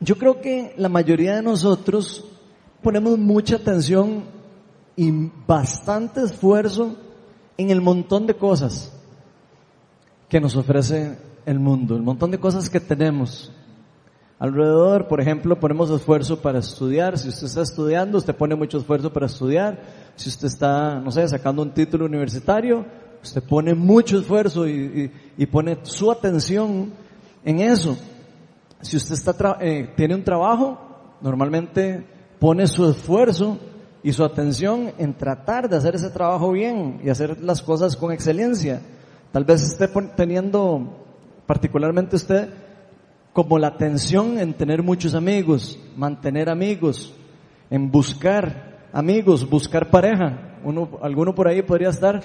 Yo creo que la mayoría de nosotros ponemos mucha atención y bastante esfuerzo en el montón de cosas que nos ofrece el mundo, el montón de cosas que tenemos. Alrededor, por ejemplo, ponemos esfuerzo para estudiar. Si usted está estudiando, usted pone mucho esfuerzo para estudiar. Si usted está, no sé, sacando un título universitario, usted pone mucho esfuerzo y, pone su atención en eso. Si usted está eh, tiene un trabajo, normalmente pone su esfuerzo y su atención en tratar de hacer ese trabajo bien y hacer las cosas con excelencia. Tal vez esté teniendo, particularmente usted, como la atención en tener muchos amigos, mantener amigos, en buscar amigos, buscar pareja. Uno, alguno por ahí podría estar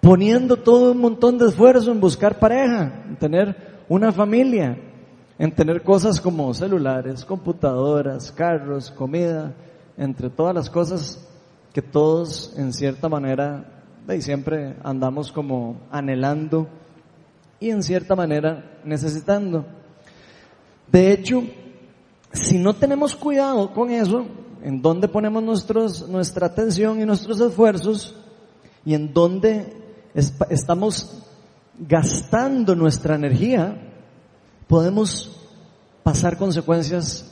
poniendo todo un montón de esfuerzo en buscar pareja, en tener una familia, en tener cosas como celulares, computadoras, carros, comida, entre todas las cosas que todos en cierta manera y siempre andamos como anhelando y en cierta manera necesitando. De hecho, si no tenemos cuidado con eso, en dónde ponemos nuestra atención y nuestros esfuerzos y en dónde estamos gastando nuestra energía, podemos pasar consecuencias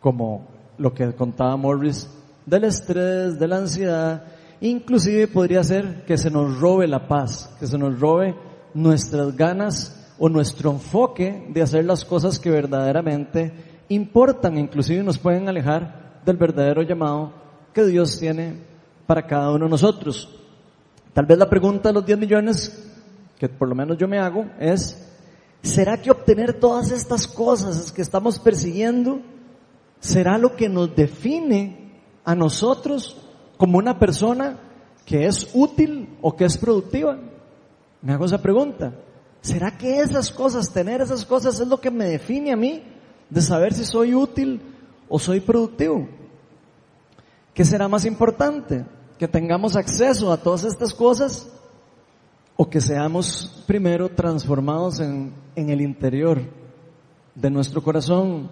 como lo que contaba Morris del estrés, de la ansiedad, inclusive podría ser que se nos robe la paz, que se nos robe nuestras ganas o nuestro enfoque de hacer las cosas que verdaderamente importan, inclusive nos pueden alejar del verdadero llamado que Dios tiene para cada uno de nosotros. Tal vez la pregunta de los 10 millones, que por lo menos yo me hago, es, ¿será que obtener todas estas cosas que estamos persiguiendo será lo que nos define a nosotros como una persona que es útil o que es productiva? Me hago esa pregunta. ¿Será que esas cosas, tener esas cosas es lo que me define a mí de saber si soy útil o soy productivo? ¿Qué será más importante? ¿Que tengamos acceso a todas estas cosas o que seamos primero transformados en, en el interior de nuestro corazón?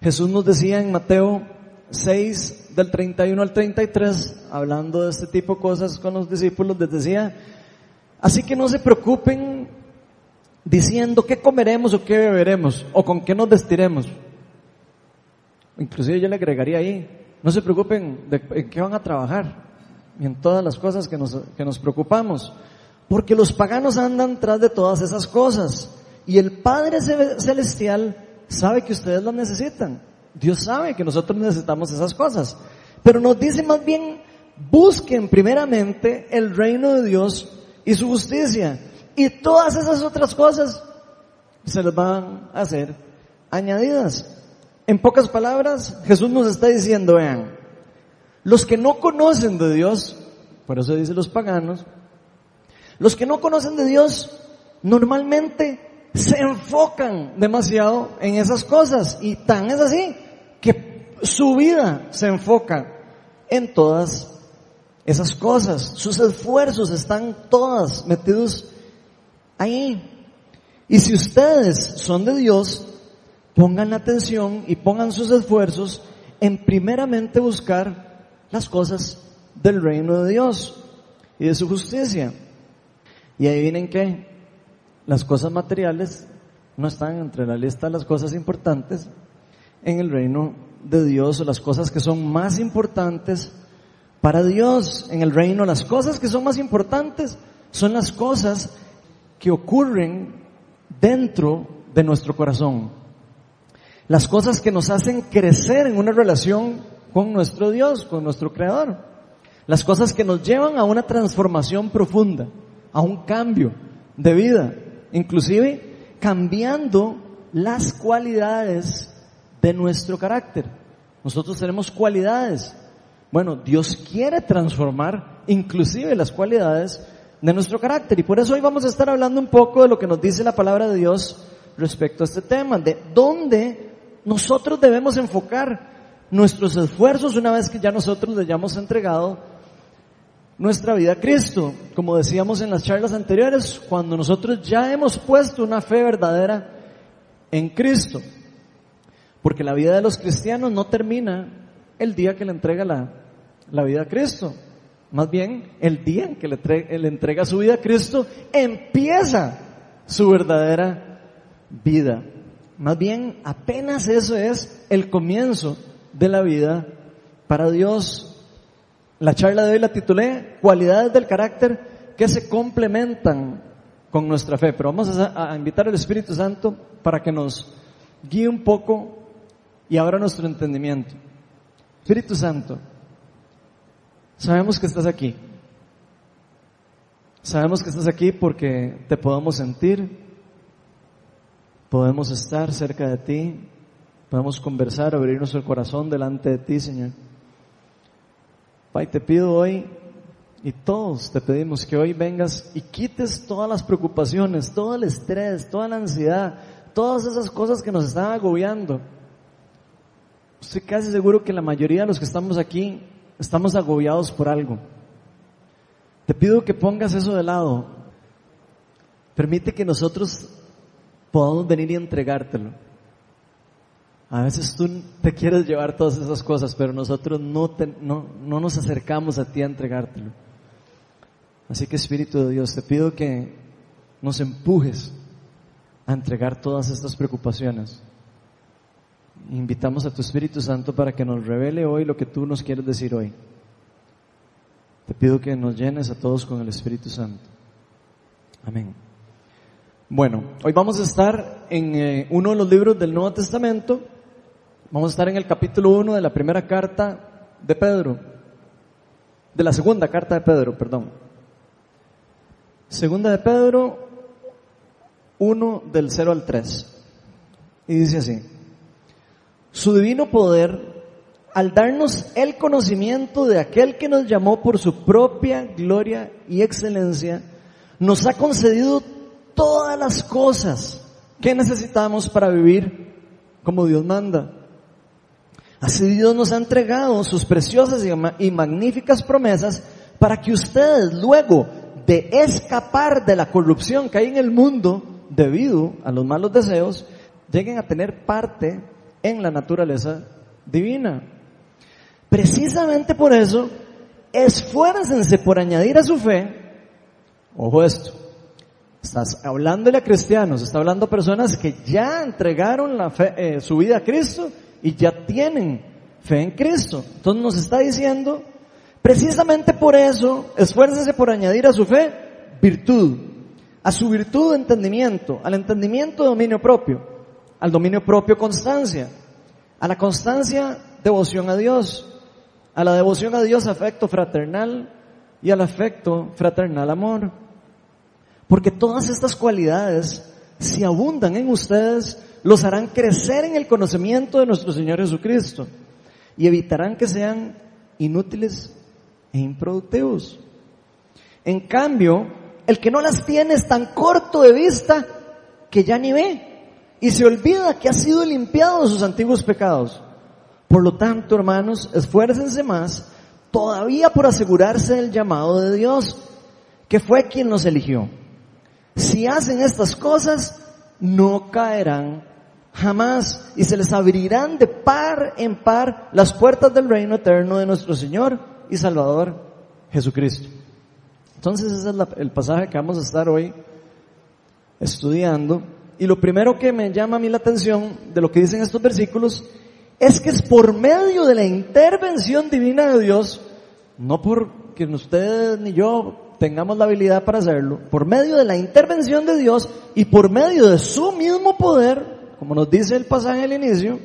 Jesús nos decía en Mateo 6 del 31 al 33, hablando de este tipo de cosas con los discípulos, les decía, así que no se preocupen diciendo qué comeremos o qué beberemos o con qué nos vestiremos. Inclusive yo le agregaría ahí, no se preocupen de en qué van a trabajar y en todas las cosas que nos, que nos preocupamos, porque los paganos andan tras de todas esas cosas y el Padre Celestial sabe que ustedes las necesitan. Dios sabe que nosotros necesitamos esas cosas, pero nos dice más bien, busquen primeramente el reino de Dios y su justicia y todas esas otras cosas se les van a hacer añadidas. En pocas palabras, Jesús nos está diciendo, vean, los que no conocen de Dios, por eso dice los paganos, los que no conocen de Dios normalmente se enfocan demasiado en esas cosas y tan es así que su vida se enfoca en todas esas cosas. Sus esfuerzos están todas metidos ahí. Y si ustedes son de Dios, pongan atención y pongan sus esfuerzos en primeramente buscar las cosas del reino de Dios y de su justicia. Y ahí vienen que las cosas materiales no están entre la lista de las cosas importantes en el reino de Dios o las cosas que son más importantes para Dios en el reino. Las cosas que son más importantes son las cosas que ocurren dentro de nuestro corazón. Las cosas que nos hacen crecer en una relación con nuestro Dios, con nuestro Creador. Las cosas que nos llevan a una transformación profunda, a un cambio de vida, inclusive cambiando las cualidades de nuestro carácter. Nosotros tenemos cualidades. Bueno, Dios quiere transformar inclusive las cualidades de nuestro carácter. Y por eso hoy vamos a estar hablando un poco de lo que nos dice la palabra de Dios respecto a este tema, de dónde nosotros debemos enfocar nuestros esfuerzos una vez que ya nosotros le hayamos entregado nuestra vida a Cristo. Como decíamos en las charlas anteriores, cuando nosotros ya hemos puesto una fe verdadera en Cristo. Porque la vida de los cristianos no termina el día que le entrega la, la vida a Cristo. Más bien, el día en que le, le entrega su vida a Cristo, empieza su verdadera vida. Más bien, apenas eso es el comienzo de la vida para Dios. La charla de hoy la titulé Cualidades del carácter que se complementan con nuestra fe. Pero vamos a, invitar al Espíritu Santo para que nos guíe un poco y abra nuestro entendimiento. Espíritu Santo, sabemos que estás aquí. Sabemos que estás aquí porque te podemos sentir, podemos estar cerca de ti, podemos conversar, abrir nuestro corazón delante de ti, Señor. Pai, te pido hoy, y todos te pedimos que hoy vengas y quites todas las preocupaciones, todo el estrés, toda la ansiedad, todas esas cosas que nos están agobiando Estoy casi seguro que la mayoría de los que estamos aquí estamos agobiados por algo. Te pido que pongas eso de lado. Permite que nosotros podamos venir y entregártelo. A veces tú te quieres llevar todas esas cosas, pero nosotros no, no, no nos acercamos a ti a entregártelo. Así que Espíritu de Dios, te pido que nos empujes a entregar todas estas preocupaciones. Invitamos a tu Espíritu Santo para que nos revele hoy lo que tú nos quieres decir hoy. Te pido que nos llenes a todos con el Espíritu Santo. Amén. Bueno, hoy vamos a estar en eh, uno de los libros del Nuevo Testamento. Vamos a estar en el capítulo 1 de la primera carta de Pedro. De la segunda carta de Pedro, perdón. Segunda de Pedro 1 del 0 al 3. Y dice así su divino poder al darnos el conocimiento de aquel que nos llamó por su propia gloria y excelencia, nos ha concedido todas las cosas que necesitamos para vivir como Dios manda. Así Dios nos ha entregado sus preciosas y magníficas promesas para que ustedes luego de escapar de la corrupción que hay en el mundo debido a los malos deseos, lleguen a tener parte en la naturaleza divina. Precisamente por eso, esfuércense por añadir a su fe, ojo esto, estás hablándole a cristianos, está hablando a personas que ya entregaron eh, su vida a Cristo y ya tienen fe en Cristo. Entonces nos está diciendo, precisamente por eso, esfuércense por añadir a su fe virtud, a su virtud entendimiento, al entendimiento dominio propio, al dominio propio constancia, a la constancia devoción a Dios, a la devoción a Dios afecto fraternal y al afecto fraternal amor. Porque todas estas cualidades, si abundan en ustedes, los harán crecer en el conocimiento de nuestro Señor Jesucristo y evitarán que sean inútiles e improductivos. En cambio, el que no las tiene es tan corto de vista que ya ni ve y se olvida que ha sido limpiado de sus antiguos pecados. Por lo tanto, hermanos, esfuércense más todavía por asegurarse del llamado de Dios, que fue quien nos eligió. Si hacen estas cosas, no caerán jamás y se les abrirán de par en par las puertas del reino eterno de nuestro Señor y Salvador Jesucristo. Entonces ese es el pasaje que vamos a estar hoy estudiando y lo primero que me llama a mí la atención de lo que dicen estos versículos es que es por medio de la intervención divina de Dios, no porque ustedes ni yo tengamos la habilidad para hacerlo, por medio de la intervención de Dios y por medio de su mismo poder, como nos dice el pasaje al inicio,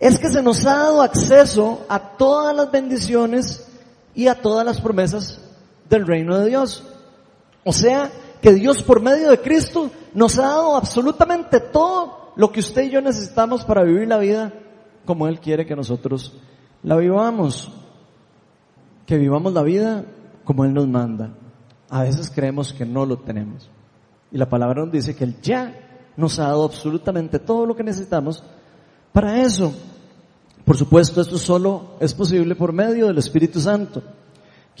es que se nos ha dado acceso a todas las bendiciones y a todas las promesas del reino de Dios. O sea, que Dios por medio de Cristo nos ha dado absolutamente todo lo que usted y yo necesitamos para vivir la vida como Él quiere que nosotros la vivamos. Que vivamos la vida como Él nos manda. A veces creemos que no lo tenemos. Y la palabra nos dice que Él ya nos ha dado absolutamente todo lo que necesitamos para eso. Por supuesto, esto solo es posible por medio del Espíritu Santo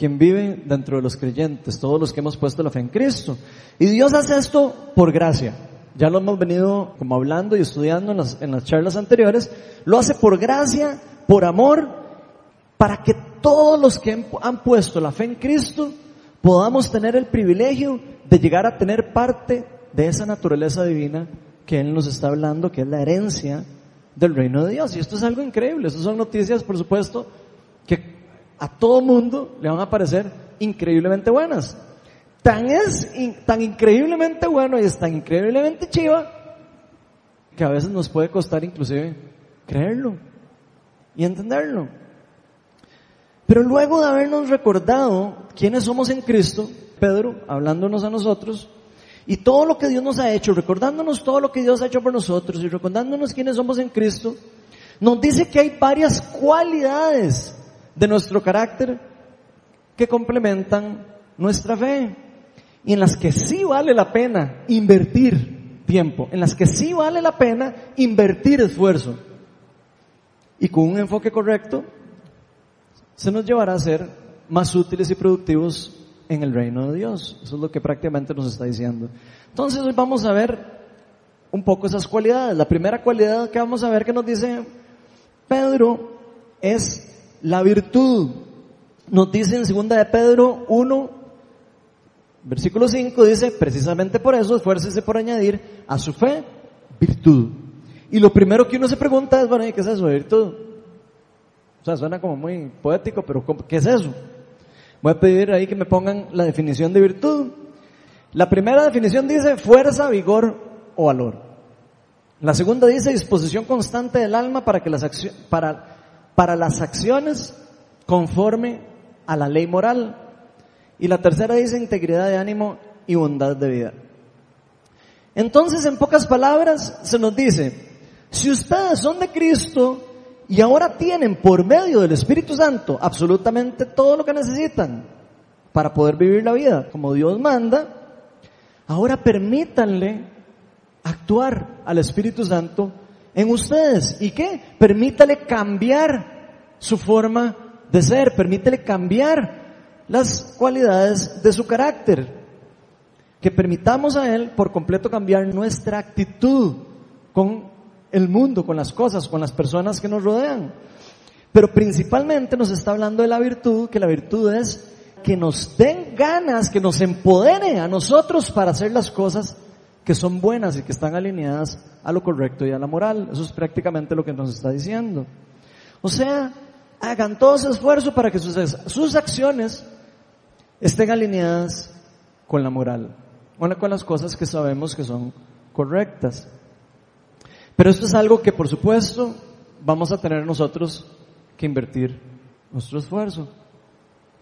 quien vive dentro de los creyentes, todos los que hemos puesto la fe en Cristo. Y Dios hace esto por gracia. ya lo hemos venido como hablando y estudiando en las, en las charlas anteriores, lo hace por gracia, por amor, para que todos los que han puesto la fe en Cristo podamos tener el privilegio de llegar a tener parte de esa naturaleza divina que Él nos está hablando, que es la herencia del reino de Dios. Y esto es algo increíble, estas son noticias, por supuesto, que a todo mundo le van a parecer increíblemente buenas. Tan es tan increíblemente bueno y es tan increíblemente chiva que a veces nos puede costar inclusive creerlo y entenderlo. Pero luego de habernos recordado quiénes somos en Cristo, Pedro, hablándonos a nosotros, y todo lo que Dios nos ha hecho, recordándonos todo lo que Dios ha hecho por nosotros y recordándonos quiénes somos en Cristo, nos dice que hay varias cualidades de nuestro carácter que complementan nuestra fe y en las que sí vale la pena invertir tiempo, en las que sí vale la pena invertir esfuerzo. Y con un enfoque correcto, se nos llevará a ser más útiles y productivos en el reino de Dios. Eso es lo que prácticamente nos está diciendo. Entonces hoy vamos a ver un poco esas cualidades. La primera cualidad que vamos a ver que nos dice Pedro es la virtud. Nos dice en segunda de Pedro 1, versículo 5, dice, precisamente por eso esfuércese por añadir a su fe virtud. Y lo primero que uno se pregunta es, bueno, ¿qué es eso de virtud? O sea, suena como muy poético, pero ¿qué es eso? Voy a pedir ahí que me pongan la definición de virtud. La primera definición dice fuerza, vigor o valor. La segunda dice disposición constante del alma para que las para, para las acciones conforme a la ley moral. Y la tercera dice integridad de ánimo y bondad de vida. Entonces, en pocas palabras, se nos dice, si ustedes son de Cristo, y ahora tienen por medio del Espíritu Santo absolutamente todo lo que necesitan para poder vivir la vida como Dios manda. Ahora permítanle actuar al Espíritu Santo en ustedes. ¿Y qué? Permítale cambiar su forma de ser, permítale cambiar las cualidades de su carácter. Que permitamos a Él por completo cambiar nuestra actitud con el mundo, con las cosas, con las personas que nos rodean. Pero principalmente nos está hablando de la virtud, que la virtud es que nos den ganas, que nos empodere a nosotros para hacer las cosas que son buenas y que están alineadas a lo correcto y a la moral. Eso es prácticamente lo que nos está diciendo. O sea, hagan todo ese esfuerzo para que sus, sus acciones estén alineadas con la moral, con las cosas que sabemos que son correctas. Pero esto es algo que por supuesto vamos a tener nosotros que invertir nuestro esfuerzo.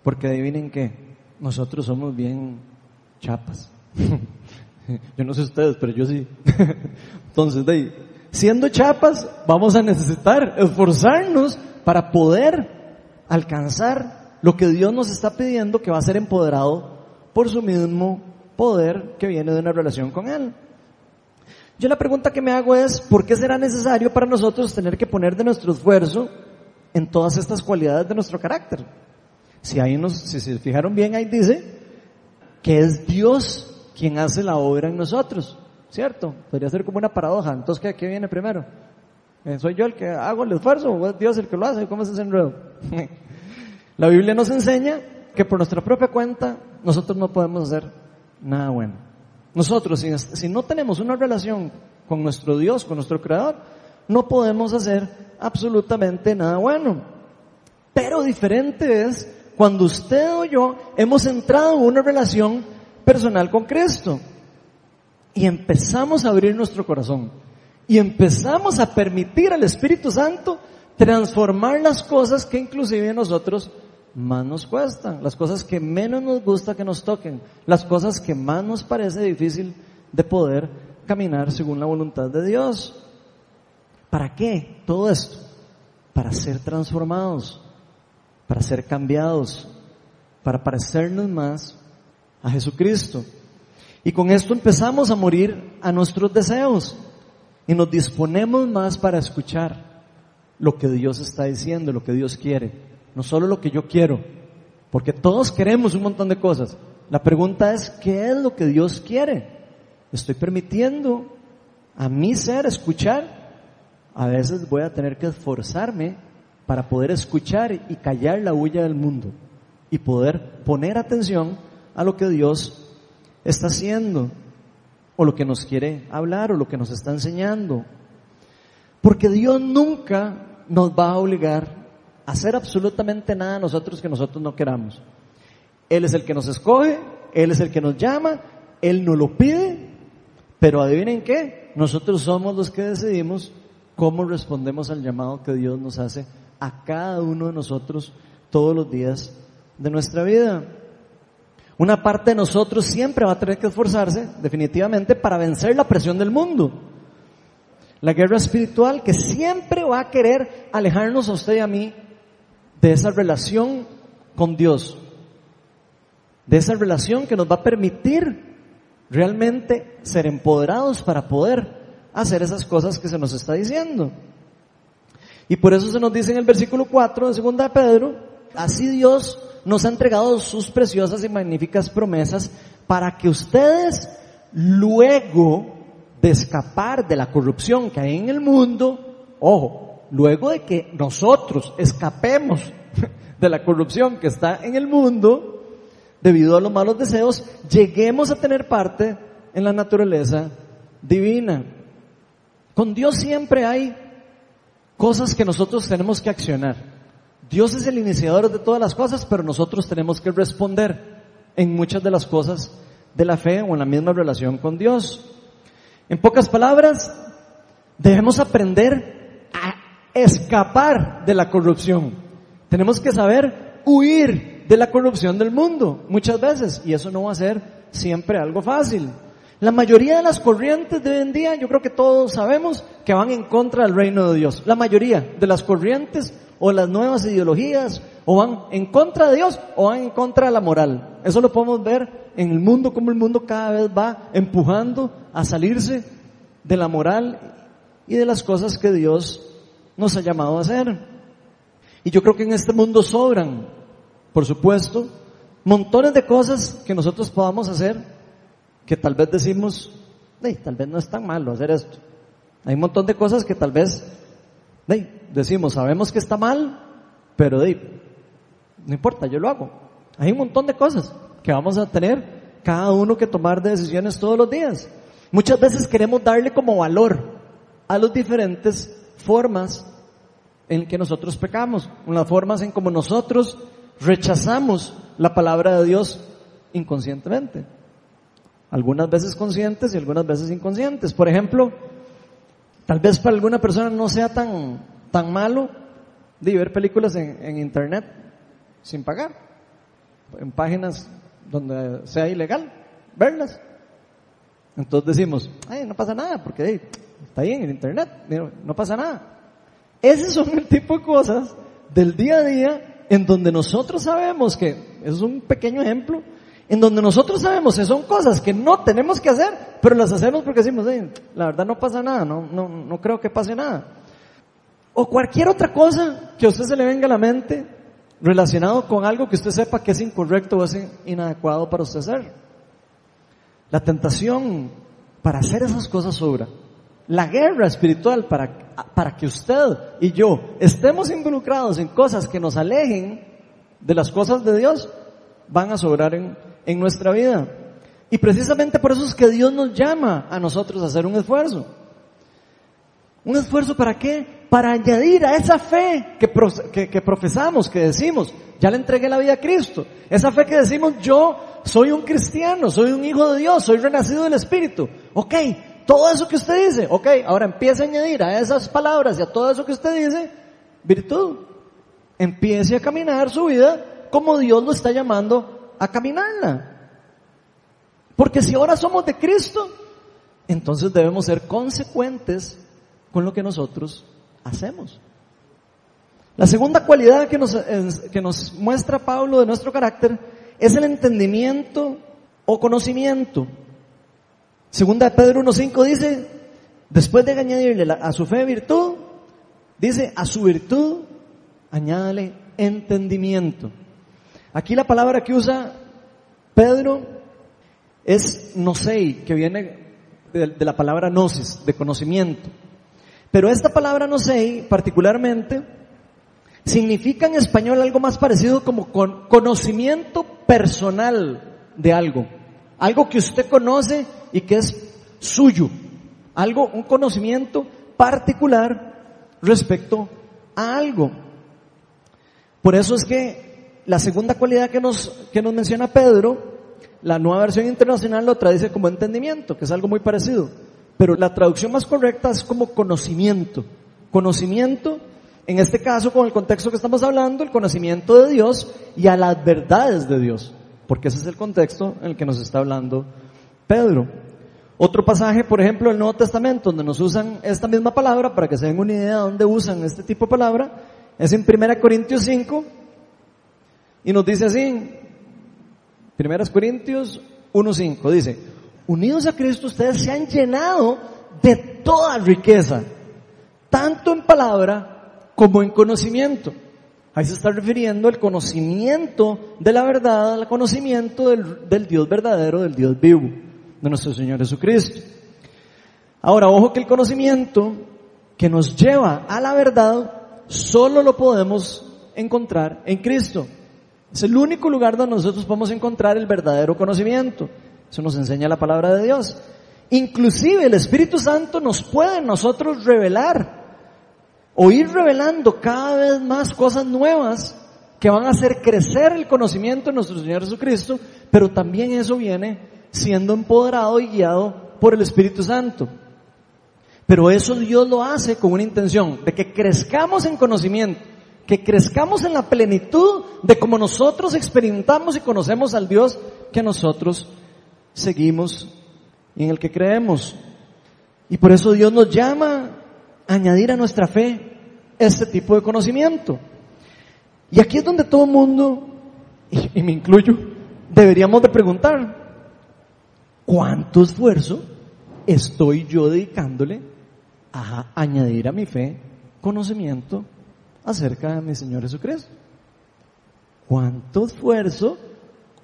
Porque adivinen que nosotros somos bien chapas. yo no sé ustedes, pero yo sí. Entonces, de ahí, siendo chapas, vamos a necesitar esforzarnos para poder alcanzar lo que Dios nos está pidiendo que va a ser empoderado por su mismo poder que viene de una relación con Él. Yo la pregunta que me hago es, ¿por qué será necesario para nosotros tener que poner de nuestro esfuerzo en todas estas cualidades de nuestro carácter? Si ahí nos, si se fijaron bien, ahí dice que es Dios quien hace la obra en nosotros, ¿cierto? Podría ser como una paradoja. Entonces, ¿qué, qué viene primero? Eh, ¿Soy yo el que hago el esfuerzo o es Dios el que lo hace? ¿Cómo es ese enredo? la Biblia nos enseña que por nuestra propia cuenta nosotros no podemos hacer nada bueno. Nosotros, si, no tenemos una relación con nuestro Dios, con nuestro Creador, no podemos hacer absolutamente nada bueno. Pero diferente es cuando usted o yo hemos entrado en una relación personal con Cristo y empezamos a abrir nuestro corazón y empezamos a permitir al Espíritu Santo transformar las cosas que inclusive nosotros más nos cuestan, las cosas que menos nos gusta que nos toquen, las cosas que más nos parece difícil de poder caminar según la voluntad de Dios. ¿Para qué todo esto? Para ser transformados, para ser cambiados, para parecernos más a Jesucristo. Y con esto empezamos a morir a nuestros deseos y nos disponemos más para escuchar lo que Dios está diciendo, lo que Dios quiere no solo lo que yo quiero, porque todos queremos un montón de cosas. La pregunta es, ¿qué es lo que Dios quiere? ¿Estoy permitiendo a mi ser escuchar, a veces voy a tener que esforzarme para poder escuchar y callar la huella del mundo y poder poner atención a lo que Dios está haciendo o lo que nos quiere hablar o lo que nos está enseñando. Porque Dios nunca nos va a obligar hacer absolutamente nada nosotros que nosotros no queramos. Él es el que nos escoge, Él es el que nos llama, Él nos lo pide, pero adivinen qué, nosotros somos los que decidimos cómo respondemos al llamado que Dios nos hace a cada uno de nosotros todos los días de nuestra vida. Una parte de nosotros siempre va a tener que esforzarse, definitivamente, para vencer la presión del mundo. La guerra espiritual que siempre va a querer alejarnos a usted y a mí de esa relación con Dios. De esa relación que nos va a permitir realmente ser empoderados para poder hacer esas cosas que se nos está diciendo. Y por eso se nos dice en el versículo 4 de 2 de Pedro, así Dios nos ha entregado sus preciosas y magníficas promesas para que ustedes luego de escapar de la corrupción que hay en el mundo, ojo, luego de que nosotros escapemos de la corrupción que está en el mundo, debido a los malos deseos, lleguemos a tener parte en la naturaleza divina. Con Dios siempre hay cosas que nosotros tenemos que accionar. Dios es el iniciador de todas las cosas, pero nosotros tenemos que responder en muchas de las cosas de la fe o en la misma relación con Dios. En pocas palabras, debemos aprender a escapar de la corrupción. Tenemos que saber huir de la corrupción del mundo muchas veces y eso no va a ser siempre algo fácil. La mayoría de las corrientes de hoy en día, yo creo que todos sabemos que van en contra del reino de Dios. La mayoría de las corrientes o las nuevas ideologías o van en contra de Dios o van en contra de la moral. Eso lo podemos ver en el mundo, como el mundo cada vez va empujando a salirse de la moral y de las cosas que Dios nos ha llamado a hacer. Y yo creo que en este mundo sobran, por supuesto, montones de cosas que nosotros podamos hacer que tal vez decimos, tal vez no es tan malo hacer esto. Hay un montón de cosas que tal vez decimos, sabemos que está mal, pero no importa, yo lo hago. Hay un montón de cosas que vamos a tener cada uno que tomar decisiones todos los días. Muchas veces queremos darle como valor a las diferentes formas en que nosotros pecamos, las formas en como nosotros rechazamos la palabra de Dios inconscientemente. Algunas veces conscientes y algunas veces inconscientes. Por ejemplo, tal vez para alguna persona no sea tan, tan malo ver películas en, en internet sin pagar, en páginas donde sea ilegal, verlas. Entonces decimos, ay, no pasa nada, porque está ahí en internet, no pasa nada. Esos son el tipo de cosas del día a día en donde nosotros sabemos que, eso es un pequeño ejemplo, en donde nosotros sabemos que son cosas que no tenemos que hacer, pero las hacemos porque decimos, la verdad no pasa nada, no, no, no creo que pase nada. O cualquier otra cosa que a usted se le venga a la mente relacionado con algo que usted sepa que es incorrecto o es inadecuado para usted hacer. La tentación para hacer esas cosas sobra. La guerra espiritual para, para que usted y yo estemos involucrados en cosas que nos alejen de las cosas de Dios van a sobrar en, en nuestra vida. Y precisamente por eso es que Dios nos llama a nosotros a hacer un esfuerzo. ¿Un esfuerzo para qué? Para añadir a esa fe que, que, profesamos, que decimos, ya le entregué la vida a Cristo. Esa fe que decimos, yo soy un cristiano, soy un hijo de Dios, soy renacido del Espíritu. Ok, todo eso que usted dice, ok, ahora empiece a añadir a esas palabras y a todo eso que usted dice, virtud. Empiece a caminar su vida como Dios lo está llamando a caminarla. Porque si ahora somos de Cristo, entonces debemos ser consecuentes con lo que nosotros hacemos. La segunda cualidad que nos, que nos muestra Pablo de nuestro carácter es el entendimiento o conocimiento. Segunda de Pedro 1.5 dice, después de añadirle a su fe virtud, dice, a su virtud añádale entendimiento. Aquí la palabra que usa Pedro es no sé, que viene de, la palabra gnosis, de conocimiento. Pero esta palabra nosei, particularmente, significa en español algo más parecido como con conocimiento personal de algo. Algo que usted conoce y que es suyo. Algo, un conocimiento particular respecto a algo. Por eso es que la segunda cualidad que nos, que nos menciona Pedro, la nueva versión internacional lo traduce como entendimiento, que es algo muy parecido. Pero la traducción más correcta es como conocimiento. Conocimiento, en este caso con el contexto que estamos hablando, el conocimiento de Dios y a las verdades de Dios. Porque ese es el contexto en el que nos está hablando Pedro. Otro pasaje, por ejemplo, del Nuevo Testamento, donde nos usan esta misma palabra, para que se den una idea de dónde usan este tipo de palabra, es en 1 Corintios 5, y nos dice así, 1 Corintios 1.5, dice, unidos a Cristo ustedes se han llenado de toda riqueza, tanto en palabra como en conocimiento. Ahí se está refiriendo al conocimiento de la verdad, al conocimiento del, del Dios verdadero, del Dios vivo, de nuestro Señor Jesucristo. Ahora, ojo que el conocimiento que nos lleva a la verdad solo lo podemos encontrar en Cristo. Es el único lugar donde nosotros podemos encontrar el verdadero conocimiento. Eso nos enseña la palabra de Dios. Inclusive el Espíritu Santo nos puede nosotros revelar o ir revelando cada vez más cosas nuevas que van a hacer crecer el conocimiento de nuestro Señor Jesucristo, pero también eso viene siendo empoderado y guiado por el Espíritu Santo. Pero eso Dios lo hace con una intención de que crezcamos en conocimiento, que crezcamos en la plenitud de cómo nosotros experimentamos y conocemos al Dios que nosotros seguimos y en el que creemos. Y por eso Dios nos llama a añadir a nuestra fe este tipo de conocimiento. Y aquí es donde todo el mundo, y, me incluyo, deberíamos de preguntar, ¿cuánto esfuerzo estoy yo dedicándole a añadir a mi fe conocimiento acerca de mi Señor Jesucristo? ¿Cuánto esfuerzo,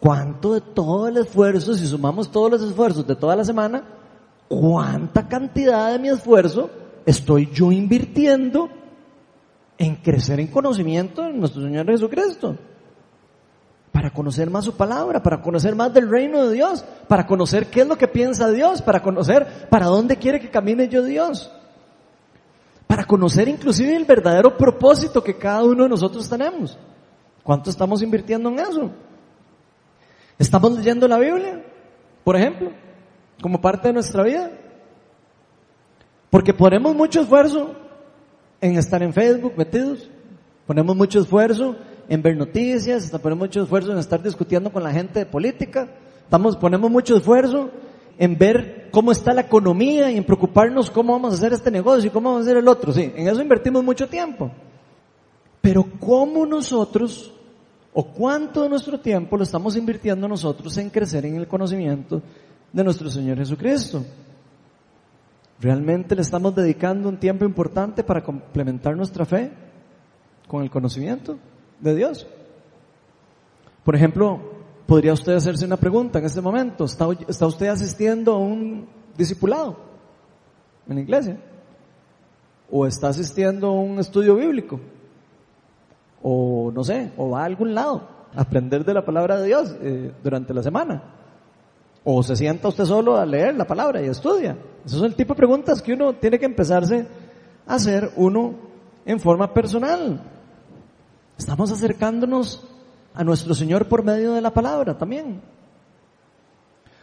cuánto de todo el esfuerzo, si sumamos todos los esfuerzos de toda la semana, cuánta cantidad de mi esfuerzo estoy yo invirtiendo en crecer en conocimiento de nuestro Señor Jesucristo. Para conocer más su palabra, para conocer más del reino de Dios, para conocer qué es lo que piensa Dios, para conocer para dónde quiere que camine yo Dios. Para conocer inclusive el verdadero propósito que cada uno de nosotros tenemos. ¿Cuánto estamos invirtiendo en eso? ¿Estamos leyendo la Biblia, por ejemplo, como parte de nuestra vida? Porque ponemos mucho esfuerzo en estar en Facebook metidos, ponemos mucho esfuerzo en ver noticias, ponemos mucho esfuerzo en estar discutiendo con la gente de política, estamos, ponemos mucho esfuerzo en ver cómo está la economía y en preocuparnos cómo vamos a hacer este negocio y cómo vamos a hacer el otro. Sí, en eso invertimos mucho tiempo. Pero ¿cómo nosotros o cuánto de nuestro tiempo lo estamos invirtiendo nosotros en crecer en el conocimiento de nuestro Señor Jesucristo? ¿Realmente le estamos dedicando un tiempo importante para complementar nuestra fe con el conocimiento de Dios? Por ejemplo, podría usted hacerse una pregunta en este momento. ¿Está, usted asistiendo a un discipulado en la iglesia? ¿O está asistiendo a un estudio bíblico? ¿O no sé, o va a algún lado a aprender de la palabra de Dios eh, durante la semana? ¿O se sienta usted solo a leer la palabra y estudia? Esos son el tipo de preguntas que uno tiene que empezarse a hacer uno en forma personal. Estamos acercándonos a nuestro Señor por medio de la palabra también.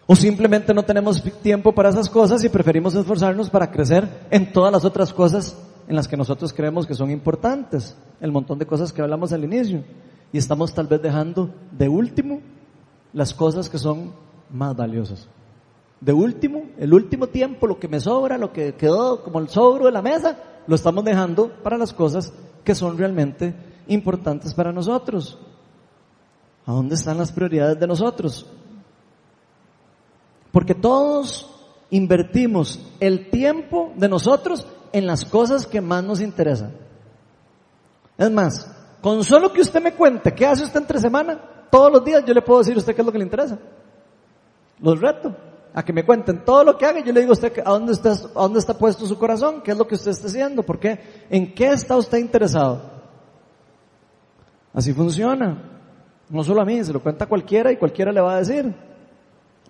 O simplemente no tenemos tiempo para esas cosas y preferimos esforzarnos para crecer en todas las otras cosas en las que nosotros creemos que son importantes. El montón de cosas que hablamos al inicio. Y estamos tal vez dejando de último las cosas que son más valiosas de último, el último tiempo, lo que me sobra, lo que quedó como el sobro de la mesa, lo estamos dejando para las cosas que son realmente importantes para nosotros. ¿A dónde están las prioridades de nosotros? Porque todos invertimos el tiempo de nosotros en las cosas que más nos interesan. Es más, con solo que usted me cuente qué hace usted entre semana, todos los días yo le puedo decir a usted qué es lo que le interesa. Los reto a que me cuenten todo lo que haga. Yo le digo a usted a dónde está, a dónde está puesto su corazón, qué es lo que usted está haciendo, por qué, en qué está usted interesado. Así funciona. No solo a mí, se lo cuenta cualquiera y cualquiera le va a decir.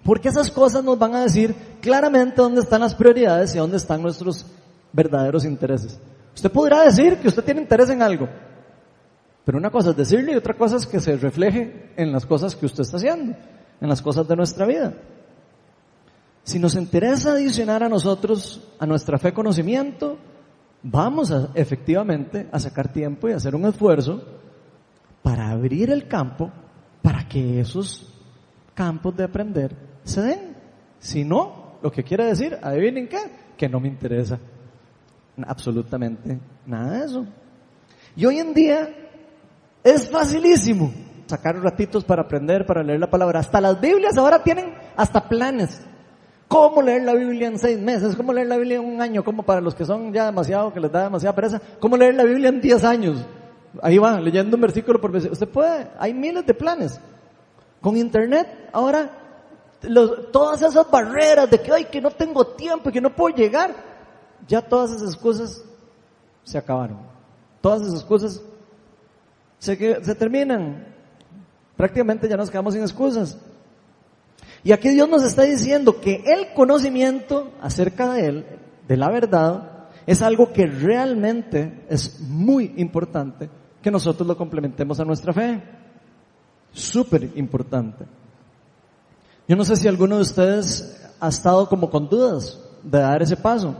Porque esas cosas nos van a decir claramente dónde están las prioridades y dónde están nuestros verdaderos intereses. Usted podrá decir que usted tiene interés en algo, pero una cosa es decirlo y otra cosa es que se refleje en las cosas que usted está haciendo, en las cosas de nuestra vida. Si nos interesa adicionar a nosotros, a nuestra fe conocimiento, vamos a, efectivamente a sacar tiempo y hacer un esfuerzo para abrir el campo para que esos campos de aprender se den. Si no, lo que quiere decir, adivinen qué, que no me interesa absolutamente nada de eso. Y hoy en día es facilísimo sacar ratitos para aprender, para leer la palabra. Hasta las Biblias ahora tienen hasta planes. ¿Cómo leer la Biblia en seis meses? ¿Cómo leer la Biblia en un año? ¿Cómo para los que son ya demasiado, que les da demasiada pereza? ¿Cómo leer la Biblia en diez años? Ahí va, leyendo un versículo por versículo. Usted puede, hay miles de planes. Con internet, ahora, todas esas barreras de que, ay, que no tengo tiempo y que no puedo llegar, ya todas esas cosas se acabaron. Todas esas cosas se, se terminan. Prácticamente ya nos quedamos sin excusas. Y aquí Dios nos está diciendo que el conocimiento acerca de Él, de la verdad, es algo que realmente es muy importante que nosotros lo complementemos a nuestra fe. Súper importante. Yo no sé si alguno de ustedes ha estado como con dudas de dar ese paso.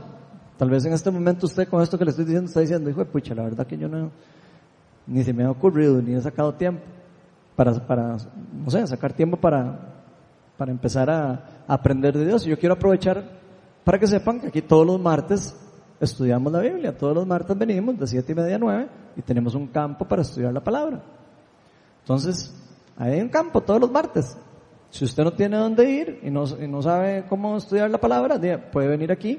Tal vez en este momento usted con esto que le estoy diciendo está diciendo, hijo de pucha, la verdad que yo no, ni se me ha ocurrido, ni he sacado tiempo para, para no sé, sacar tiempo para, para empezar a, aprender de Dios. Y yo quiero aprovechar para que sepan que aquí todos los martes estudiamos la Biblia, todos los martes venimos de siete y media a nueve y tenemos un campo para estudiar la palabra. Entonces, hay un campo todos los martes. Si usted no tiene dónde ir y no, y no sabe cómo estudiar la palabra, puede venir aquí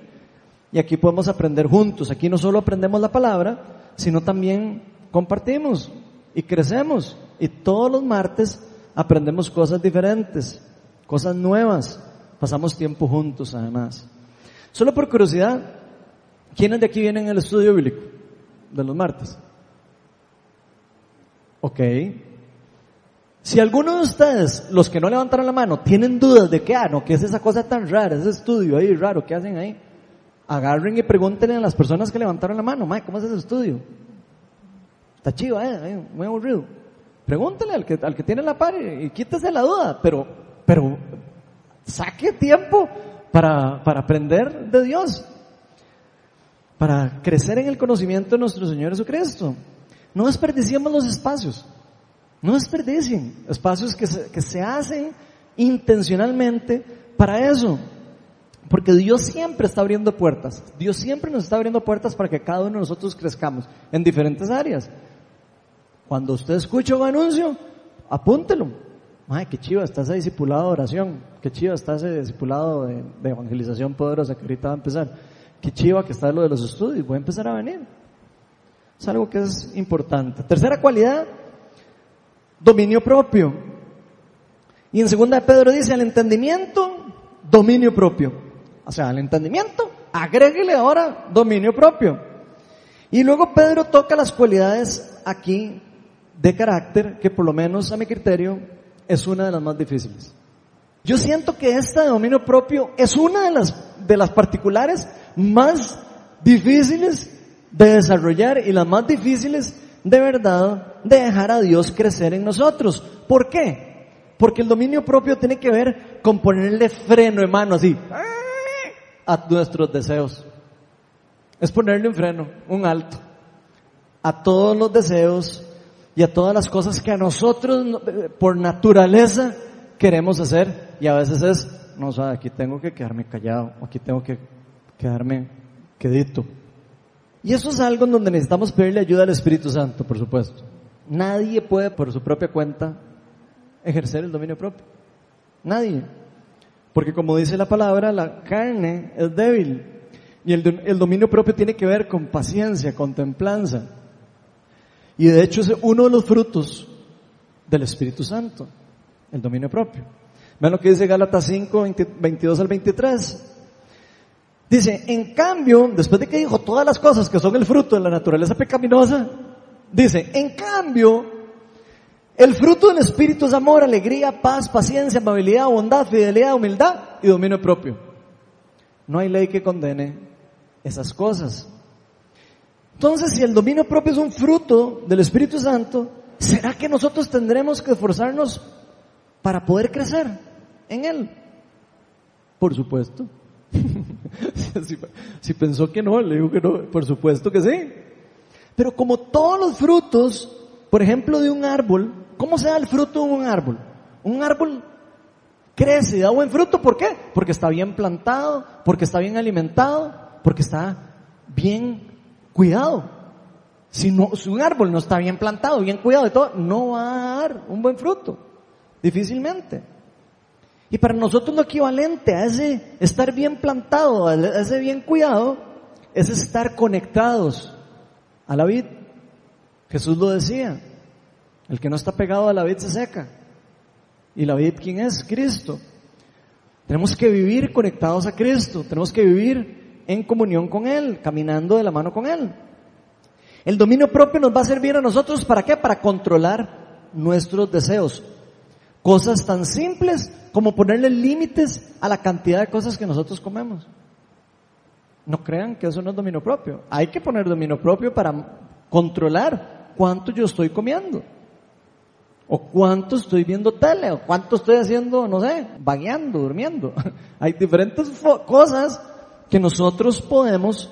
y aquí podemos aprender juntos. Aquí no solo aprendemos la palabra, sino también compartimos y crecemos. Y todos los martes aprendemos cosas diferentes, cosas nuevas. Pasamos tiempo juntos además. Solo por curiosidad, ¿quiénes de aquí vienen al estudio bíblico de los martes? Ok. Si alguno de ustedes, los que no levantaron la mano, tienen dudas de que, ah, no, ¿qué es esa cosa tan rara, ese estudio ahí raro, ¿qué hacen ahí? agarren y pregúntenle a las personas que levantaron la mano, ¿cómo es ese estudio? Está chido, ¿eh? Muy aburrido. Pregúntele al que, al que tiene la par y, quítese la duda, pero, pero saque tiempo para, para aprender de Dios, para crecer en el conocimiento de nuestro Señor Jesucristo. No desperdiciemos los espacios, no desperdicien espacios que que se hacen intencionalmente para eso. Porque Dios siempre está abriendo puertas. Dios siempre nos está abriendo puertas para que cada uno de nosotros crezcamos en diferentes áreas. Cuando usted escucha un anuncio, apúntelo. Ay, qué chiva está ese discipulado de oración. Qué chiva está ese discipulado de, evangelización poderosa que ahorita va a empezar. Qué chiva que está lo de los estudios. Voy a empezar a venir. Es algo que es importante. Tercera cualidad, dominio propio. Y en segunda Pedro dice, el entendimiento, dominio propio. O sea, al entendimiento, agréguele ahora dominio propio. Y luego Pedro toca las cualidades aquí de carácter que por lo menos a mi criterio es una de las más difíciles. Yo siento que esta de dominio propio es una de las, de las particulares más difíciles de desarrollar y las más difíciles de verdad de dejar a Dios crecer en nosotros. ¿Por qué? Porque el dominio propio tiene que ver con ponerle freno, hermano, así a nuestros deseos. Es ponerle un freno, un alto, a todos los deseos y a todas las cosas que a nosotros por naturaleza queremos hacer y a veces es, no, o aquí tengo que quedarme callado, aquí tengo que quedarme quedito. Y eso es algo en donde necesitamos pedirle ayuda al Espíritu Santo, por supuesto. Nadie puede por su propia cuenta ejercer el dominio propio. Nadie. Porque como dice la palabra, la carne es débil. Y el, dominio propio tiene que ver con paciencia, con templanza. Y de hecho es uno de los frutos del Espíritu Santo, el dominio propio. Vean lo que dice Gálatas 5, 22 al 23. Dice, en cambio, después de que dijo todas las cosas que son el fruto de la naturaleza pecaminosa, dice, en cambio, el fruto del Espíritu es amor, alegría, paz, paciencia, amabilidad, bondad, fidelidad, humildad y dominio propio. No hay ley que condene esas cosas. Entonces, si el dominio propio es un fruto del Espíritu Santo, ¿será que nosotros tendremos que esforzarnos para poder crecer en Él? Por supuesto. si, pensó que no, le digo que no, por supuesto que sí. Pero como todos los frutos, por ejemplo, de un árbol, ¿cómo se da el fruto de un árbol? Un árbol crece da buen fruto, ¿por qué? Porque está bien plantado, porque está bien alimentado, porque está bien cuidado. Si, no, si un árbol no está bien plantado, bien cuidado y todo, no va a dar un buen fruto. Difícilmente. Y para nosotros lo equivalente a ese estar bien plantado, a ese bien cuidado, es estar conectados a la vid. Jesús lo decía, el que no está pegado a la vid se seca. ¿Y la vid quién es? Cristo. Tenemos que vivir conectados a Cristo, tenemos que vivir en comunión con Él, caminando de la mano con Él. El dominio propio nos va a servir a nosotros para qué? Para controlar nuestros deseos. Cosas tan simples como ponerle límites a la cantidad de cosas que nosotros comemos. No crean que eso no es dominio propio. Hay que poner dominio propio para controlar cuánto yo estoy comiendo. O cuánto estoy viendo tele, o cuánto estoy haciendo, no sé, vagueando, durmiendo. Hay diferentes cosas que nosotros podemos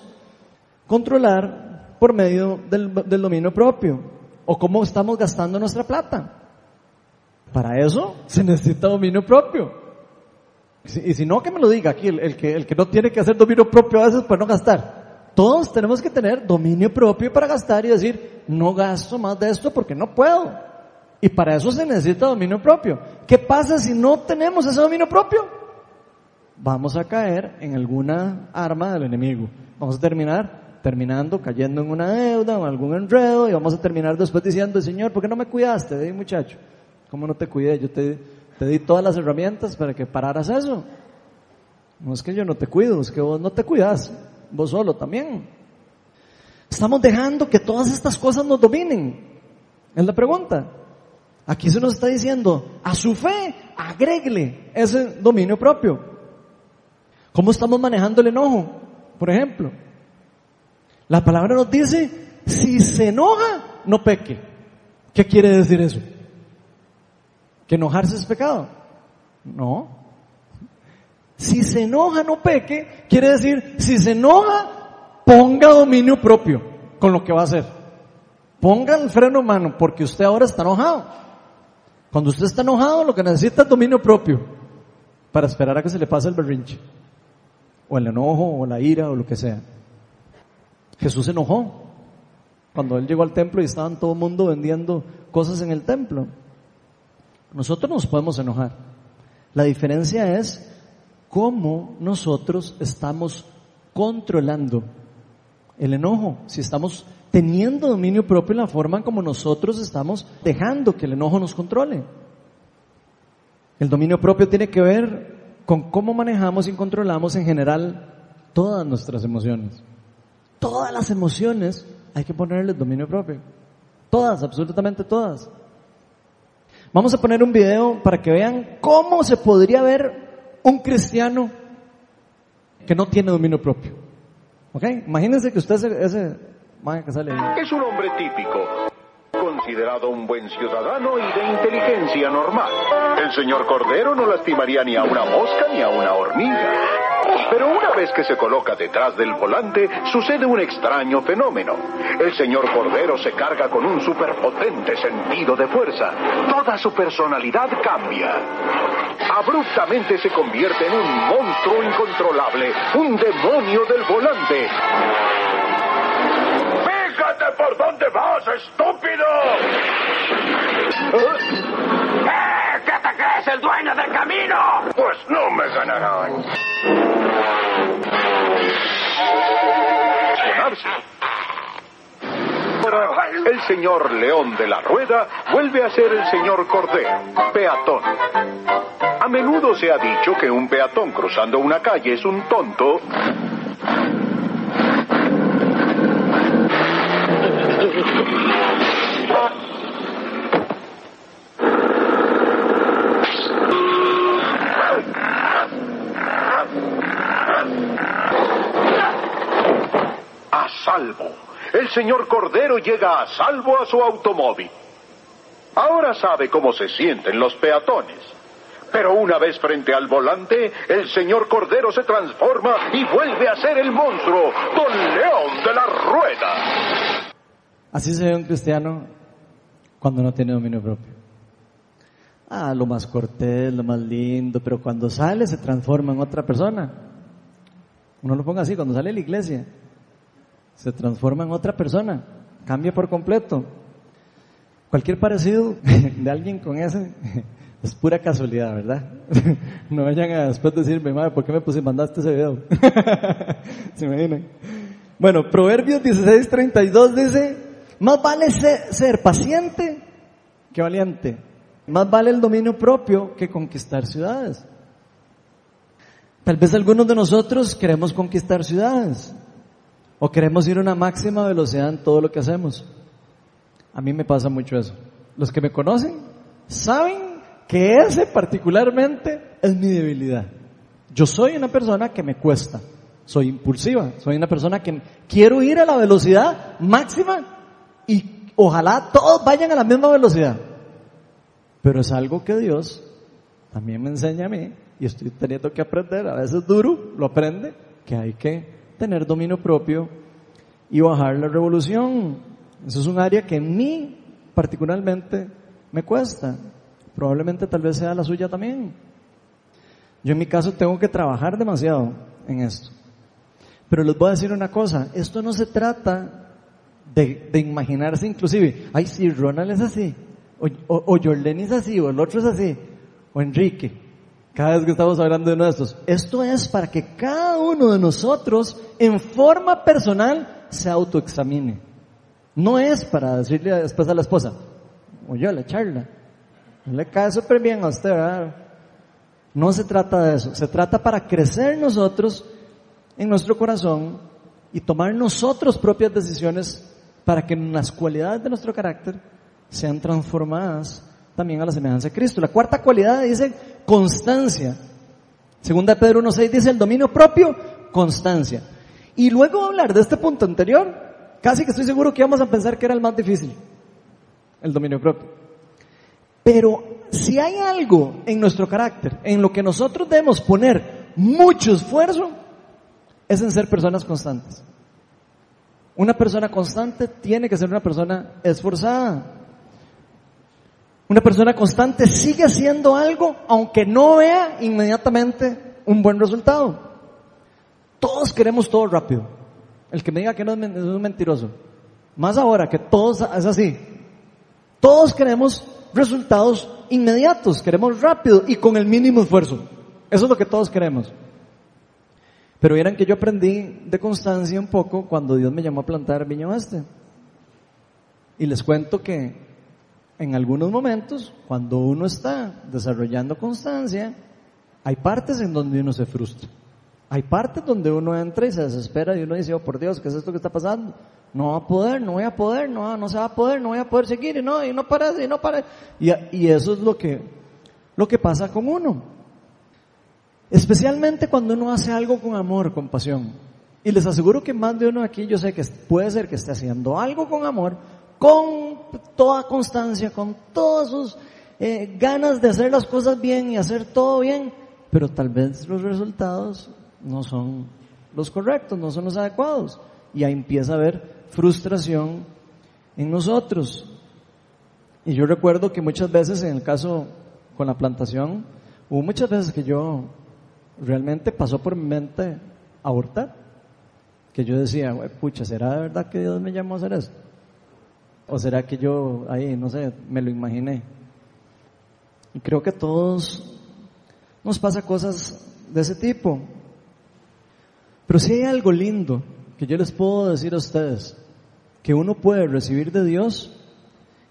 controlar por medio del, del dominio propio. O cómo estamos gastando nuestra plata. Para eso se necesita dominio propio. Y si no, que me lo diga aquí, el, que, el que no tiene que hacer dominio propio a veces para no gastar. Todos tenemos que tener dominio propio para gastar y decir, no gasto más de esto porque no puedo. Y para eso se necesita dominio propio. ¿Qué pasa si no tenemos ese dominio propio? Vamos a caer en alguna arma del enemigo. Vamos a terminar terminando cayendo en una deuda o en algún enredo y vamos a terminar después diciendo, Señor, ¿por qué no me cuidaste de muchacho? ¿Cómo no te cuidé? Yo te, te di todas las herramientas para que pararas eso. No es que yo no te cuido, es que vos no te cuidas, vos solo también. Estamos dejando que todas estas cosas nos dominen. Es la pregunta. Aquí se nos está diciendo, a su fe, agregle ese dominio propio. ¿Cómo estamos manejando el enojo? Por ejemplo, la palabra nos dice, si se enoja, no peque. ¿Qué quiere decir eso? ¿Que enojarse es pecado? No. Si se enoja, no peque, quiere decir, si se enoja, ponga dominio propio con lo que va a hacer. Ponga el freno mano, porque usted ahora está enojado. Cuando usted está enojado, lo que necesita es dominio propio para esperar a que se le pase el berrinche, o el enojo, o la ira, o lo que sea. Jesús se enojó cuando él llegó al templo y estaban todo el mundo vendiendo cosas en el templo. Nosotros nos podemos enojar. La diferencia es cómo nosotros estamos controlando el enojo, si estamos teniendo dominio propio en la forma como nosotros estamos dejando que el enojo nos controle. El dominio propio tiene que ver con cómo manejamos y controlamos en general todas nuestras emociones. Todas las emociones hay que ponerles dominio propio. Todas, absolutamente todas. Vamos a poner un video para que vean cómo se podría ver un cristiano que no tiene dominio propio. ¿Ok? Imagínense que usted es ese, que sale. Es un hombre típico, considerado un buen ciudadano y de inteligencia normal. El señor Cordero no lastimaría ni a una mosca ni a una hormiga. Pero una vez que se coloca detrás del volante, sucede un extraño fenómeno. El señor Cordero se carga con un superpotente sentido de fuerza. Toda su personalidad cambia. Abruptamente se convierte en un monstruo incontrolable, un demonio del volante. ¡Fíjate por dónde vas, estúpido! ¿Eh? ¿Qué te crees, el dueño del camino? Pues no me ganarán. Ahora, el señor León de la Rueda vuelve a ser el señor Cordero, peatón. A menudo se ha dicho que un peatón cruzando una calle es un tonto. A El señor Cordero llega a salvo a su automóvil. Ahora sabe cómo se sienten los peatones. Pero una vez frente al volante, el señor Cordero se transforma y vuelve a ser el monstruo, Don León de la Rueda. Así se ve un cristiano cuando no tiene dominio propio. Ah, lo más cortés, lo más lindo, pero cuando sale se transforma en otra persona. Uno lo ponga así, cuando sale de la iglesia, se transforma en otra persona, cambia por completo. Cualquier parecido de alguien con ese es pura casualidad, ¿verdad? No vayan a después decirme, madre, ¿por qué me puse, mandaste ese video? ¿Se imaginan? Bueno, Proverbios 16:32 dice, más vale ser, ser paciente que valiente. Más vale el dominio propio que conquistar ciudades. Tal vez algunos de nosotros queremos conquistar ciudades o queremos ir a una máxima velocidad en todo lo que hacemos. A mí me pasa mucho eso. Los que me conocen saben que ese particularmente es mi debilidad. Yo soy una persona que me cuesta, soy impulsiva, soy una persona que quiero ir a la velocidad máxima y ojalá todos vayan a la misma velocidad. Pero es algo que Dios también me enseña a mí y estoy teniendo que aprender, a veces duro, lo aprende, que hay que tener dominio propio y bajar la revolución. Eso es un área que en mí particularmente me cuesta. Probablemente tal vez sea la suya también. Yo en mi caso tengo que trabajar demasiado en esto. Pero les voy a decir una cosa, esto no se trata de, imaginarse inclusive, ay si Ronald es así, o, o, o es así, o el otro es así, o Enrique. Cada vez que estamos hablando de uno de estos. Esto es para que cada uno de nosotros, en forma personal, se autoexamine. No es para decirle después a la esposa, o yo la charla, no le cae súper bien a usted, ¿verdad? No se trata de eso, se trata para crecer nosotros en nuestro corazón y tomar nosotros propias decisiones para que las cualidades de nuestro carácter sean transformadas también a la semejanza de Cristo. La cuarta cualidad dice constancia. Segunda Pedro 1.6 dice el dominio propio, constancia. Y luego hablar de este punto anterior, casi que estoy seguro que íbamos a pensar que era el más difícil, el dominio propio. Pero si hay algo en nuestro carácter, en lo que nosotros debemos poner mucho esfuerzo, es en ser personas constantes. Una persona constante tiene que ser una persona esforzada. Una persona constante sigue haciendo algo aunque no vea inmediatamente un buen resultado. Todos queremos todo rápido. El que me diga que no es, un mentiroso. Más ahora que todos es así. Todos queremos resultados inmediatos, queremos rápido y con el mínimo esfuerzo. Eso es lo que todos queremos. Pero vieran que yo aprendí de constancia un poco cuando Dios me llamó a plantar Viña Este. Y les cuento que en algunos momentos, cuando uno está desarrollando constancia, hay partes en donde uno se frustra. Hay partes donde uno entra y se desespera y uno dice, oh por Dios, ¿qué es esto que está pasando? No va a poder, no voy a poder, no, no se va a poder, no voy a poder seguir y no, y no para, y no para. Y, y eso es lo que, lo que pasa con uno. Especialmente cuando uno hace algo con amor, con pasión. Y les aseguro que más de uno aquí, yo sé que puede ser que esté haciendo algo con amor, con toda constancia, con todas sus eh, ganas de hacer las cosas bien y hacer todo bien, pero tal vez los resultados no son los correctos, no son los adecuados. Y ahí empieza a haber frustración en nosotros. Y yo recuerdo que muchas veces en el caso con la plantación, hubo muchas veces que yo realmente pasó por mi mente abortar. Que yo decía, pucha, ¿será de verdad que Dios me llamó a hacer esto? ¿O será que yo ahí, no sé, me lo imaginé? Y creo que todos nos pasa cosas de ese tipo. Pero si hay algo lindo que yo les puedo decir a ustedes, que uno puede recibir de Dios,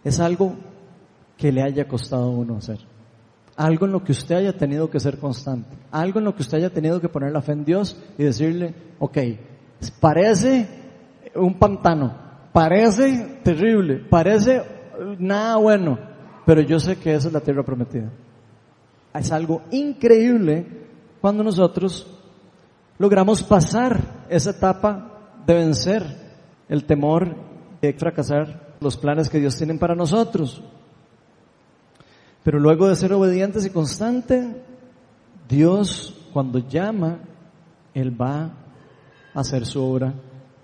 es algo que le haya costado a uno hacer. algo en lo que usted haya tenido que ser constante, algo en lo que usted haya tenido que poner la fe en Dios y decirle, ok, parece un pantano, parece terrible, parece nada bueno, pero yo sé que esa es la tierra prometida. Es algo increíble cuando nosotros logramos pasar esa etapa de vencer el temor de fracasar los planes que Dios tiene para nosotros. Pero luego de ser obedientes y constantes, Dios cuando llama, Él va a hacer su obra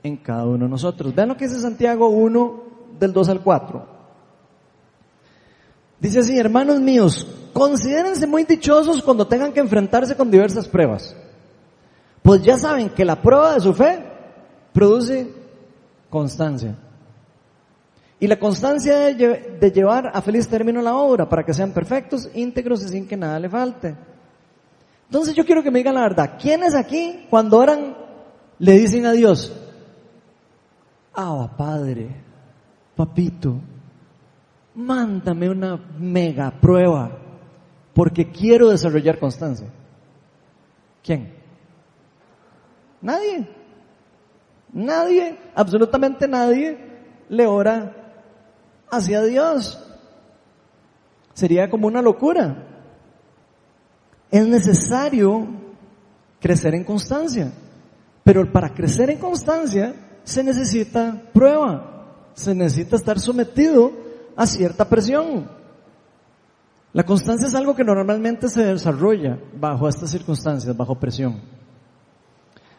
en cada uno de nosotros. Vean lo que dice Santiago 1 del 2 al 4. Dice así, hermanos míos, considérense muy dichosos cuando tengan que enfrentarse con diversas pruebas. Pues ya saben que la prueba de su fe produce constancia. Y la constancia de, llevar a feliz término la obra para que sean perfectos, íntegros y sin que nada le falte. Entonces yo quiero que me digan la verdad. ¿Quiénes aquí cuando oran le dicen a Dios, ah, Padre, papito, mándame una mega prueba porque quiero desarrollar constancia? ¿Quién? Nadie. Nadie, absolutamente nadie le ora hacia Dios. Sería como una locura. Es necesario crecer en constancia. Pero para crecer en constancia se necesita prueba. Se necesita estar sometido a cierta presión. La constancia es algo que normalmente se desarrolla bajo estas circunstancias, bajo presión.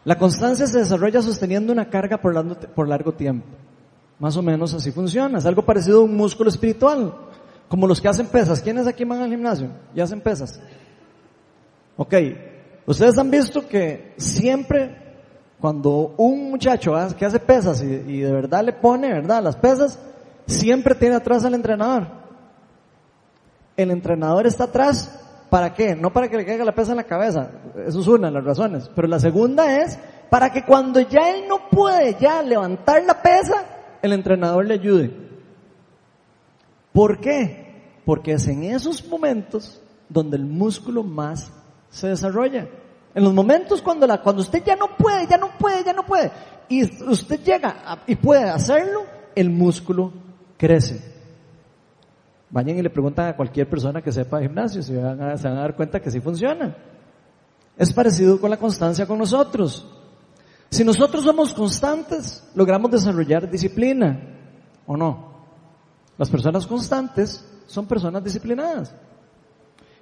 La constancia se desarrolla sosteniendo una carga por largo, tiempo. Más o menos así funciona. Es algo parecido a un músculo espiritual. Como los que hacen pesas. ¿Quiénes aquí van al gimnasio y hacen pesas? Ok. Ustedes han visto que siempre cuando un muchacho que hace pesas y, de verdad le pone, ¿verdad? Las pesas, siempre tiene atrás al entrenador. El entrenador está atrás, ¿para qué? No para que le caiga la pesa en la cabeza. Eso es una de las razones. Pero la segunda es para que cuando ya él no puede ya levantar la pesa, el entrenador le ayude. ¿Por qué? Porque es en esos momentos donde el músculo más se desarrolla. En los momentos cuando, la, cuando usted ya no puede, ya no puede, ya no puede, y usted llega y puede hacerlo, el músculo crece. Vayan y le preguntan a cualquier persona que sepa de gimnasio, se van, a, se van a dar cuenta que sí funciona. Es parecido con la constancia con nosotros. Si nosotros somos constantes, logramos desarrollar disciplina, ¿o no? Las personas constantes son personas disciplinadas.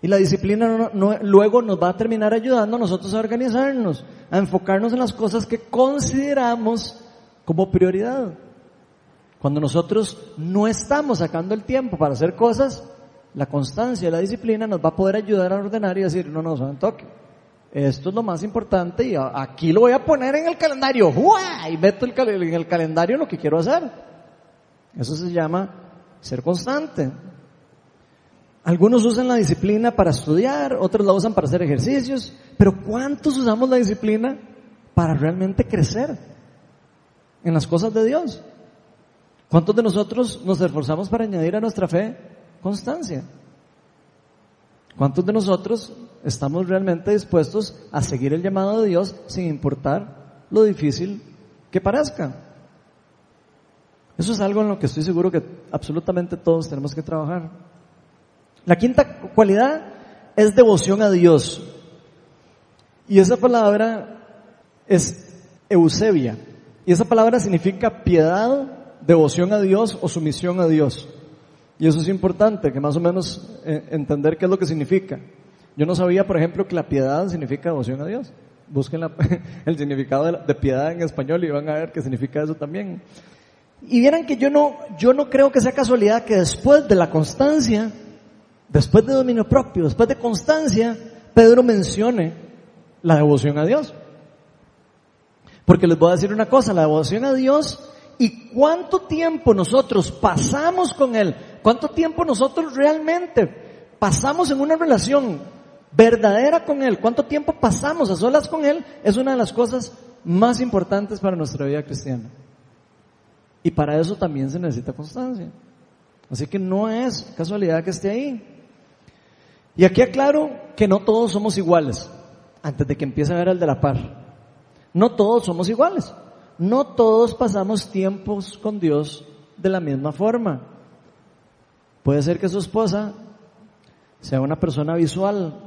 Y la disciplina luego nos va a terminar ayudando a nosotros a organizarnos, a enfocarnos en las cosas que consideramos como prioridad. Cuando nosotros no estamos sacando el tiempo para hacer cosas, la constancia y la disciplina nos va a poder ayudar a ordenar y decir, no, no, son toque. Esto es lo más importante y aquí lo voy a poner en el calendario. Y meto en el calendario lo que quiero hacer. Eso se llama ser constante. Algunos usan la disciplina para estudiar, otros la usan para hacer ejercicios, pero ¿cuántos usamos la disciplina para realmente crecer en las cosas de Dios? ¿Cuántos de nosotros nos esforzamos para añadir a nuestra fe constancia? ¿Cuántos de nosotros estamos realmente dispuestos a seguir el llamado de Dios sin importar lo difícil que parezca? Eso es algo en lo que estoy seguro que absolutamente todos tenemos que trabajar. La quinta cualidad es devoción a Dios. Y esa palabra es Eusebia. Y esa palabra significa piedad, devoción a Dios o sumisión a Dios. Y eso es importante, que más o menos eh, entender qué es lo que significa. Yo no sabía, por ejemplo, que la piedad significa devoción a Dios. Busquen el significado de, piedad en español y van a ver qué significa eso también. Y vieran que yo no, yo no creo que sea casualidad que después de la constancia, después de dominio propio, después de constancia, Pedro mencione la devoción a Dios. Porque les voy a decir una cosa, la devoción a Dios y cuánto tiempo nosotros pasamos con Él, cuánto tiempo nosotros realmente pasamos en una relación verdadera con Él, cuánto tiempo pasamos a solas con Él, es una de las cosas más importantes para nuestra vida cristiana. Y para eso también se necesita constancia. Así que no es casualidad que esté ahí. Y aquí aclaro que no todos somos iguales, antes de que empiece a ver el de la par. No todos somos iguales. No todos pasamos tiempos con Dios de la misma forma. Puede ser que su esposa sea una persona visual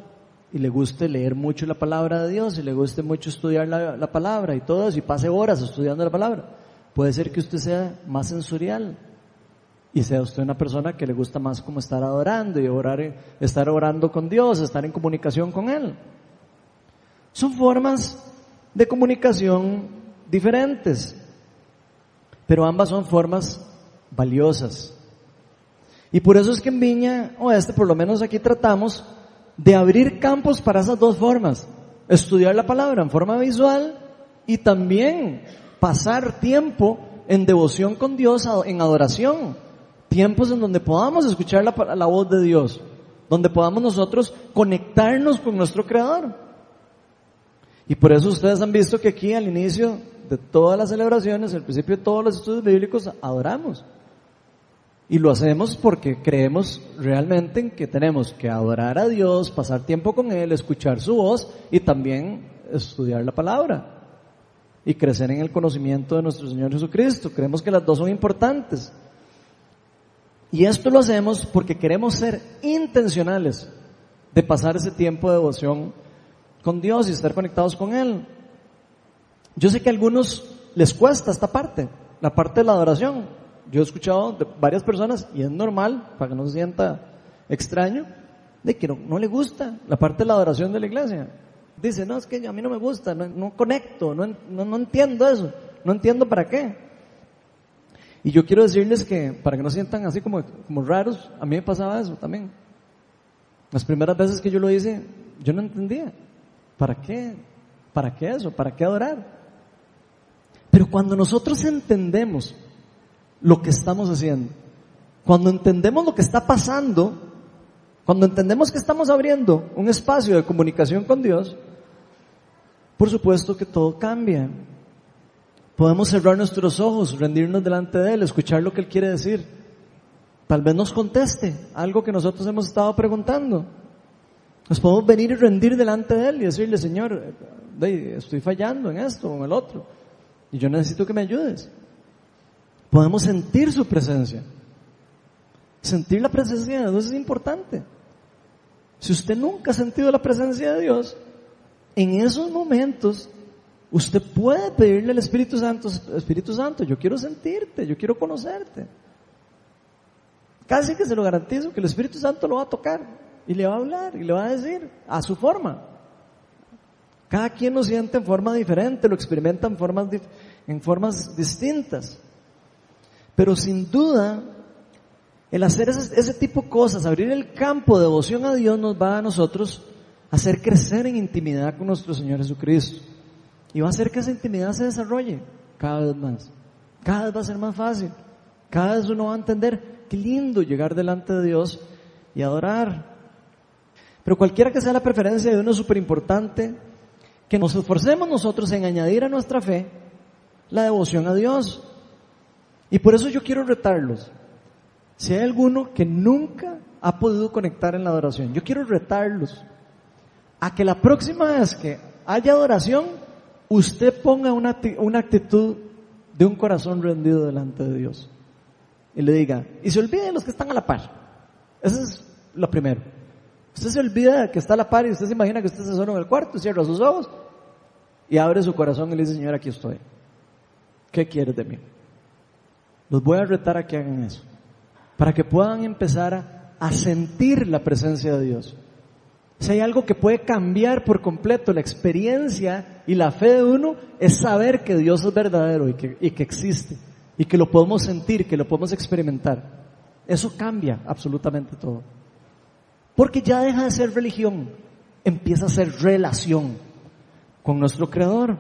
y le guste leer mucho la palabra de Dios y le guste mucho estudiar la, palabra y todo eso y pase horas estudiando la palabra. Puede ser que usted sea más sensorial y sea usted una persona que le gusta más como estar adorando y orar, estar orando con Dios, estar en comunicación con Él. Son formas de comunicación diferentes, pero ambas son formas valiosas. Y por eso es que en Viña Oeste, por lo menos aquí tratamos de abrir campos para esas dos formas. Estudiar la palabra en forma visual y también pasar tiempo en devoción con Dios, en adoración. Tiempos en donde podamos escuchar la, la voz de Dios, donde podamos nosotros conectarnos con nuestro Creador. Y por eso ustedes han visto que aquí al inicio de todas las celebraciones, al principio de todos los estudios bíblicos, adoramos. Y lo hacemos porque creemos realmente en que tenemos que adorar a Dios, pasar tiempo con Él, escuchar su voz y también estudiar la palabra y crecer en el conocimiento de nuestro Señor Jesucristo. Creemos que las dos son importantes. Y esto lo hacemos porque queremos ser intencionales de pasar ese tiempo de devoción con Dios y estar conectados con Él. Yo sé que a algunos les cuesta esta parte, la parte de la adoración. Yo he escuchado de varias personas, y es normal, para que no se sienta extraño, de que no, le gusta la parte de la adoración de la iglesia. Dice, no, es que a mí no me gusta, no, conecto, no, no, entiendo eso, no entiendo para qué. Y yo quiero decirles que, para que no sientan así como, como raros, a mí me pasaba eso también. Las primeras veces que yo lo hice, yo no entendía. ¿Para qué? ¿Para qué eso? ¿Para qué adorar? Pero cuando nosotros entendemos lo que estamos haciendo. Cuando entendemos lo que está pasando, cuando entendemos que estamos abriendo un espacio de comunicación con Dios, por supuesto que todo cambia. Podemos cerrar nuestros ojos, rendirnos delante de Él, escuchar lo que Él quiere decir. Tal vez nos conteste algo que nosotros hemos estado preguntando. Nos podemos venir y rendir delante de Él y decirle, Señor, estoy fallando en esto o en el otro. Y yo necesito que me ayudes. Podemos sentir su presencia. Sentir la presencia de Dios es importante. Si usted nunca ha sentido la presencia de Dios, en esos momentos usted puede pedirle al Espíritu Santo, Espíritu Santo, yo quiero sentirte, yo quiero conocerte. Casi que se lo garantizo que el Espíritu Santo lo va a tocar y le va a hablar y le va a decir a su forma. Cada quien lo siente en forma diferente, lo experimenta en formas, distintas. Pero sin duda, el hacer ese, tipo de cosas, abrir el campo de devoción a Dios nos va a nosotros hacer crecer en intimidad con nuestro Señor Jesucristo. Y va a hacer que esa intimidad se desarrolle cada vez más. Cada vez va a ser más fácil. Cada vez uno va a entender qué lindo llegar delante de Dios y adorar. Pero cualquiera que sea la preferencia de uno es súper importante que nos esforcemos nosotros en añadir a nuestra fe la devoción a Dios. Y por eso yo quiero retarlos. Si hay alguno que nunca ha podido conectar en la adoración, yo quiero retarlos a que la próxima vez que haya adoración, usted ponga una, una actitud de un corazón rendido delante de Dios. Y le diga, y se olvide de los que están a la par. Eso es lo primero. Usted se olvida de que está a la par y usted se imagina que usted está solo en el cuarto, cierra sus ojos y abre su corazón y le dice, Señor, aquí estoy. ¿Qué quieres de mí? Los voy a retar a que hagan eso. Para que puedan empezar a, sentir la presencia de Dios. Si hay algo que puede cambiar por completo la experiencia y la fe de uno, es saber que Dios es verdadero y que, y que existe. Y que lo podemos sentir, que lo podemos experimentar. Eso cambia absolutamente todo. Porque ya deja de ser religión, empieza a ser relación con nuestro Creador.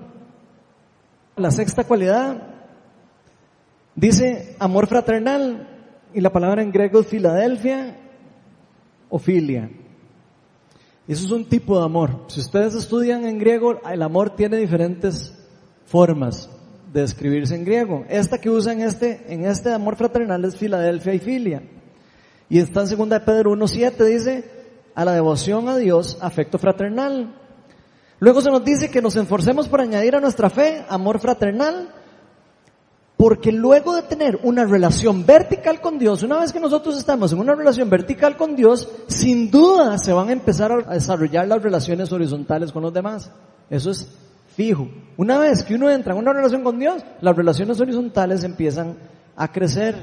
La sexta cualidad Dice amor fraternal y la palabra en griego es Filadelfia o filia. Eso es un tipo de amor. Si ustedes estudian en griego, el amor tiene diferentes formas de escribirse en griego. Esta que usa en este, en este amor fraternal es Filadelfia y filia. Y está en segunda de Pedro 1.7 dice, a la devoción a Dios afecto fraternal. Luego se nos dice que nos esforcemos por añadir a nuestra fe amor fraternal, porque luego de tener una relación vertical con Dios, una vez que nosotros estamos en una relación vertical con Dios, sin duda se van a empezar a desarrollar las relaciones horizontales con los demás. Eso es fijo. Una vez que uno entra en una relación con Dios, las relaciones horizontales empiezan a crecer,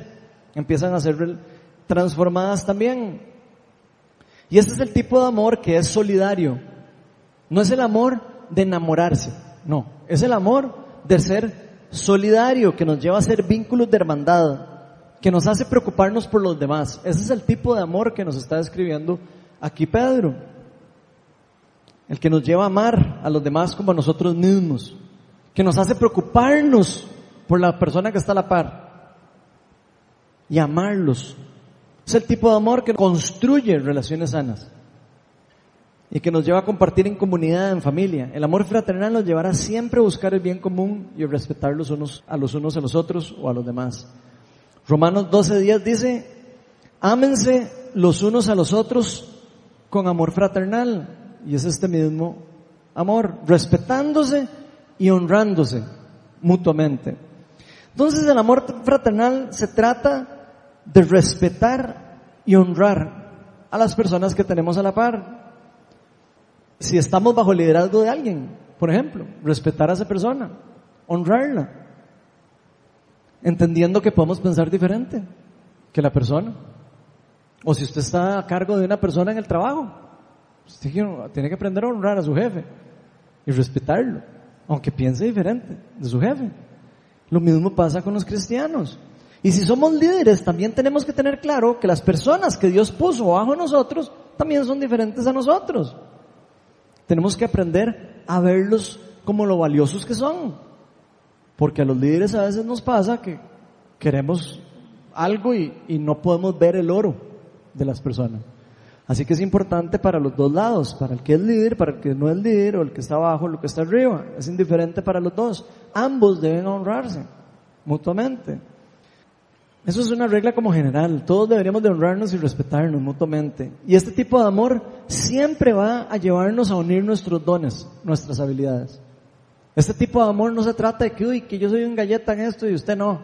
empiezan a ser transformadas también. Y este es el tipo de amor que es solidario. No es el amor de enamorarse, no, es el amor de ser solidario, que nos lleva a ser vínculos de hermandad, que nos hace preocuparnos por los demás. Ese es el tipo de amor que nos está describiendo aquí Pedro. El que nos lleva a amar a los demás como a nosotros mismos. Que nos hace preocuparnos por la persona que está a la par. Y amarlos. Es el tipo de amor que construye relaciones sanas y que nos lleva a compartir en comunidad, en familia. El amor fraternal nos llevará siempre a buscar el bien común y a respetar los unos a los unos a los otros o a los demás. Romanos 12 dice, ámense los unos a los otros con amor fraternal. Y es este mismo amor, respetándose y honrándose mutuamente. Entonces el amor fraternal se trata de respetar y honrar a las personas que tenemos a la par, si estamos bajo el liderazgo de alguien, por ejemplo, respetar a esa persona, honrarla, entendiendo que podemos pensar diferente que la persona. O si usted está a cargo de una persona en el trabajo, usted tiene que aprender a honrar a su jefe y respetarlo, aunque piense diferente de su jefe. Lo mismo pasa con los cristianos. Y si somos líderes, también tenemos que tener claro que las personas que Dios puso bajo nosotros también son diferentes a nosotros. Tenemos que aprender a verlos como lo valiosos que son. Porque a los líderes a veces nos pasa que queremos algo y, no podemos ver el oro de las personas. Así que es importante para los dos lados, para el que es líder, para el que no es líder, o el que está abajo, o el que está arriba. Es indiferente para los dos. Ambos deben honrarse mutuamente. Eso es una regla como general. Todos deberíamos de honrarnos y respetarnos mutuamente. Y este tipo de amor siempre va a llevarnos a unir nuestros dones, nuestras habilidades. Este tipo de amor no se trata de que, uy, que yo soy un galleta en esto y usted no.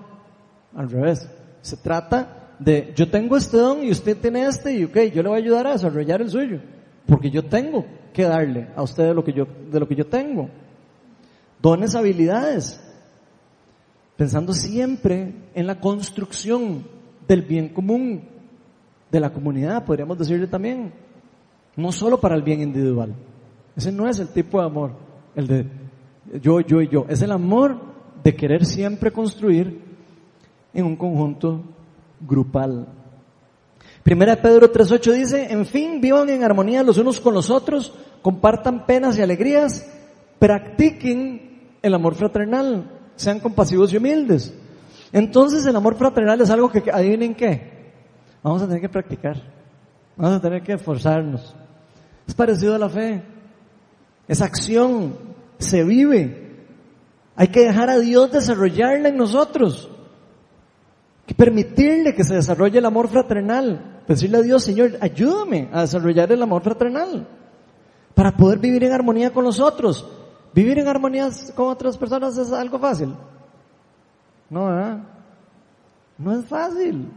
Al revés. Se trata de, yo tengo este don y usted tiene este y ok, yo le voy a ayudar a desarrollar el suyo. Porque yo tengo que darle a usted de lo que yo, de lo que yo tengo. Dones, habilidades pensando siempre en la construcción del bien común de la comunidad, podríamos decirle también, no solo para el bien individual. Ese no es el tipo de amor, el de yo, yo y yo, es el amor de querer siempre construir en un conjunto grupal. Primera Pedro 3.8 dice, en fin, vivan en armonía los unos con los otros, compartan penas y alegrías, practiquen el amor fraternal sean compasivos y humildes. Entonces el amor fraternal es algo que, adivinen qué, vamos a tener que practicar, vamos a tener que esforzarnos. Es parecido a la fe, es acción, se vive. Hay que dejar a Dios desarrollarla en nosotros. Hay que permitirle que se desarrolle el amor fraternal. Decirle a Dios, Señor, ayúdame a desarrollar el amor fraternal. Para poder vivir en armonía con los otros. ¿Vivir en armonía con otras personas es algo fácil? No. No es fácil.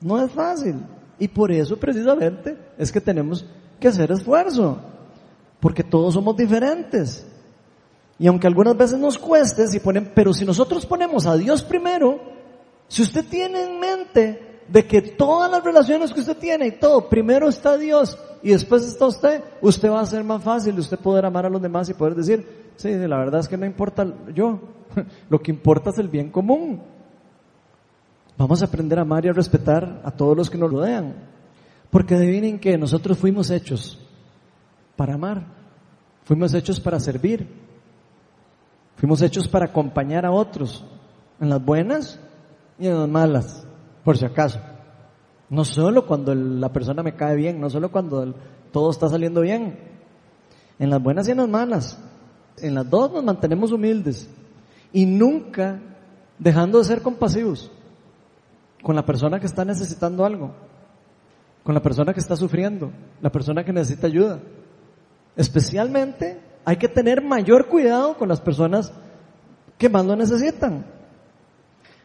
No es fácil. Y por eso precisamente es que tenemos que hacer esfuerzo. Porque todos somos diferentes. Y aunque algunas veces nos cueste, si ponen, pero si nosotros ponemos a Dios primero, si usted tiene en mente de que todas las relaciones que usted tiene y todo, primero está Dios y después está usted, usted va a ser más fácil usted poder amar a los demás y poder decir, sí, la verdad es que no importa yo, lo que importa es el bien común. Vamos a aprender a amar y a respetar a todos los que nos rodean. Porque adivinen que nosotros fuimos hechos para amar, fuimos hechos para servir, fuimos hechos para acompañar a otros, en las buenas y en las malas, por si acaso. No solo cuando la persona me cae bien, no solo cuando todo está saliendo bien. En las buenas y en las malas. En las dos nos mantenemos humildes. Y nunca dejando de ser compasivos con la persona que está necesitando algo. con la persona que está sufriendo, la persona que necesita ayuda. Especialmente hay que tener mayor cuidado con las personas que más lo necesitan.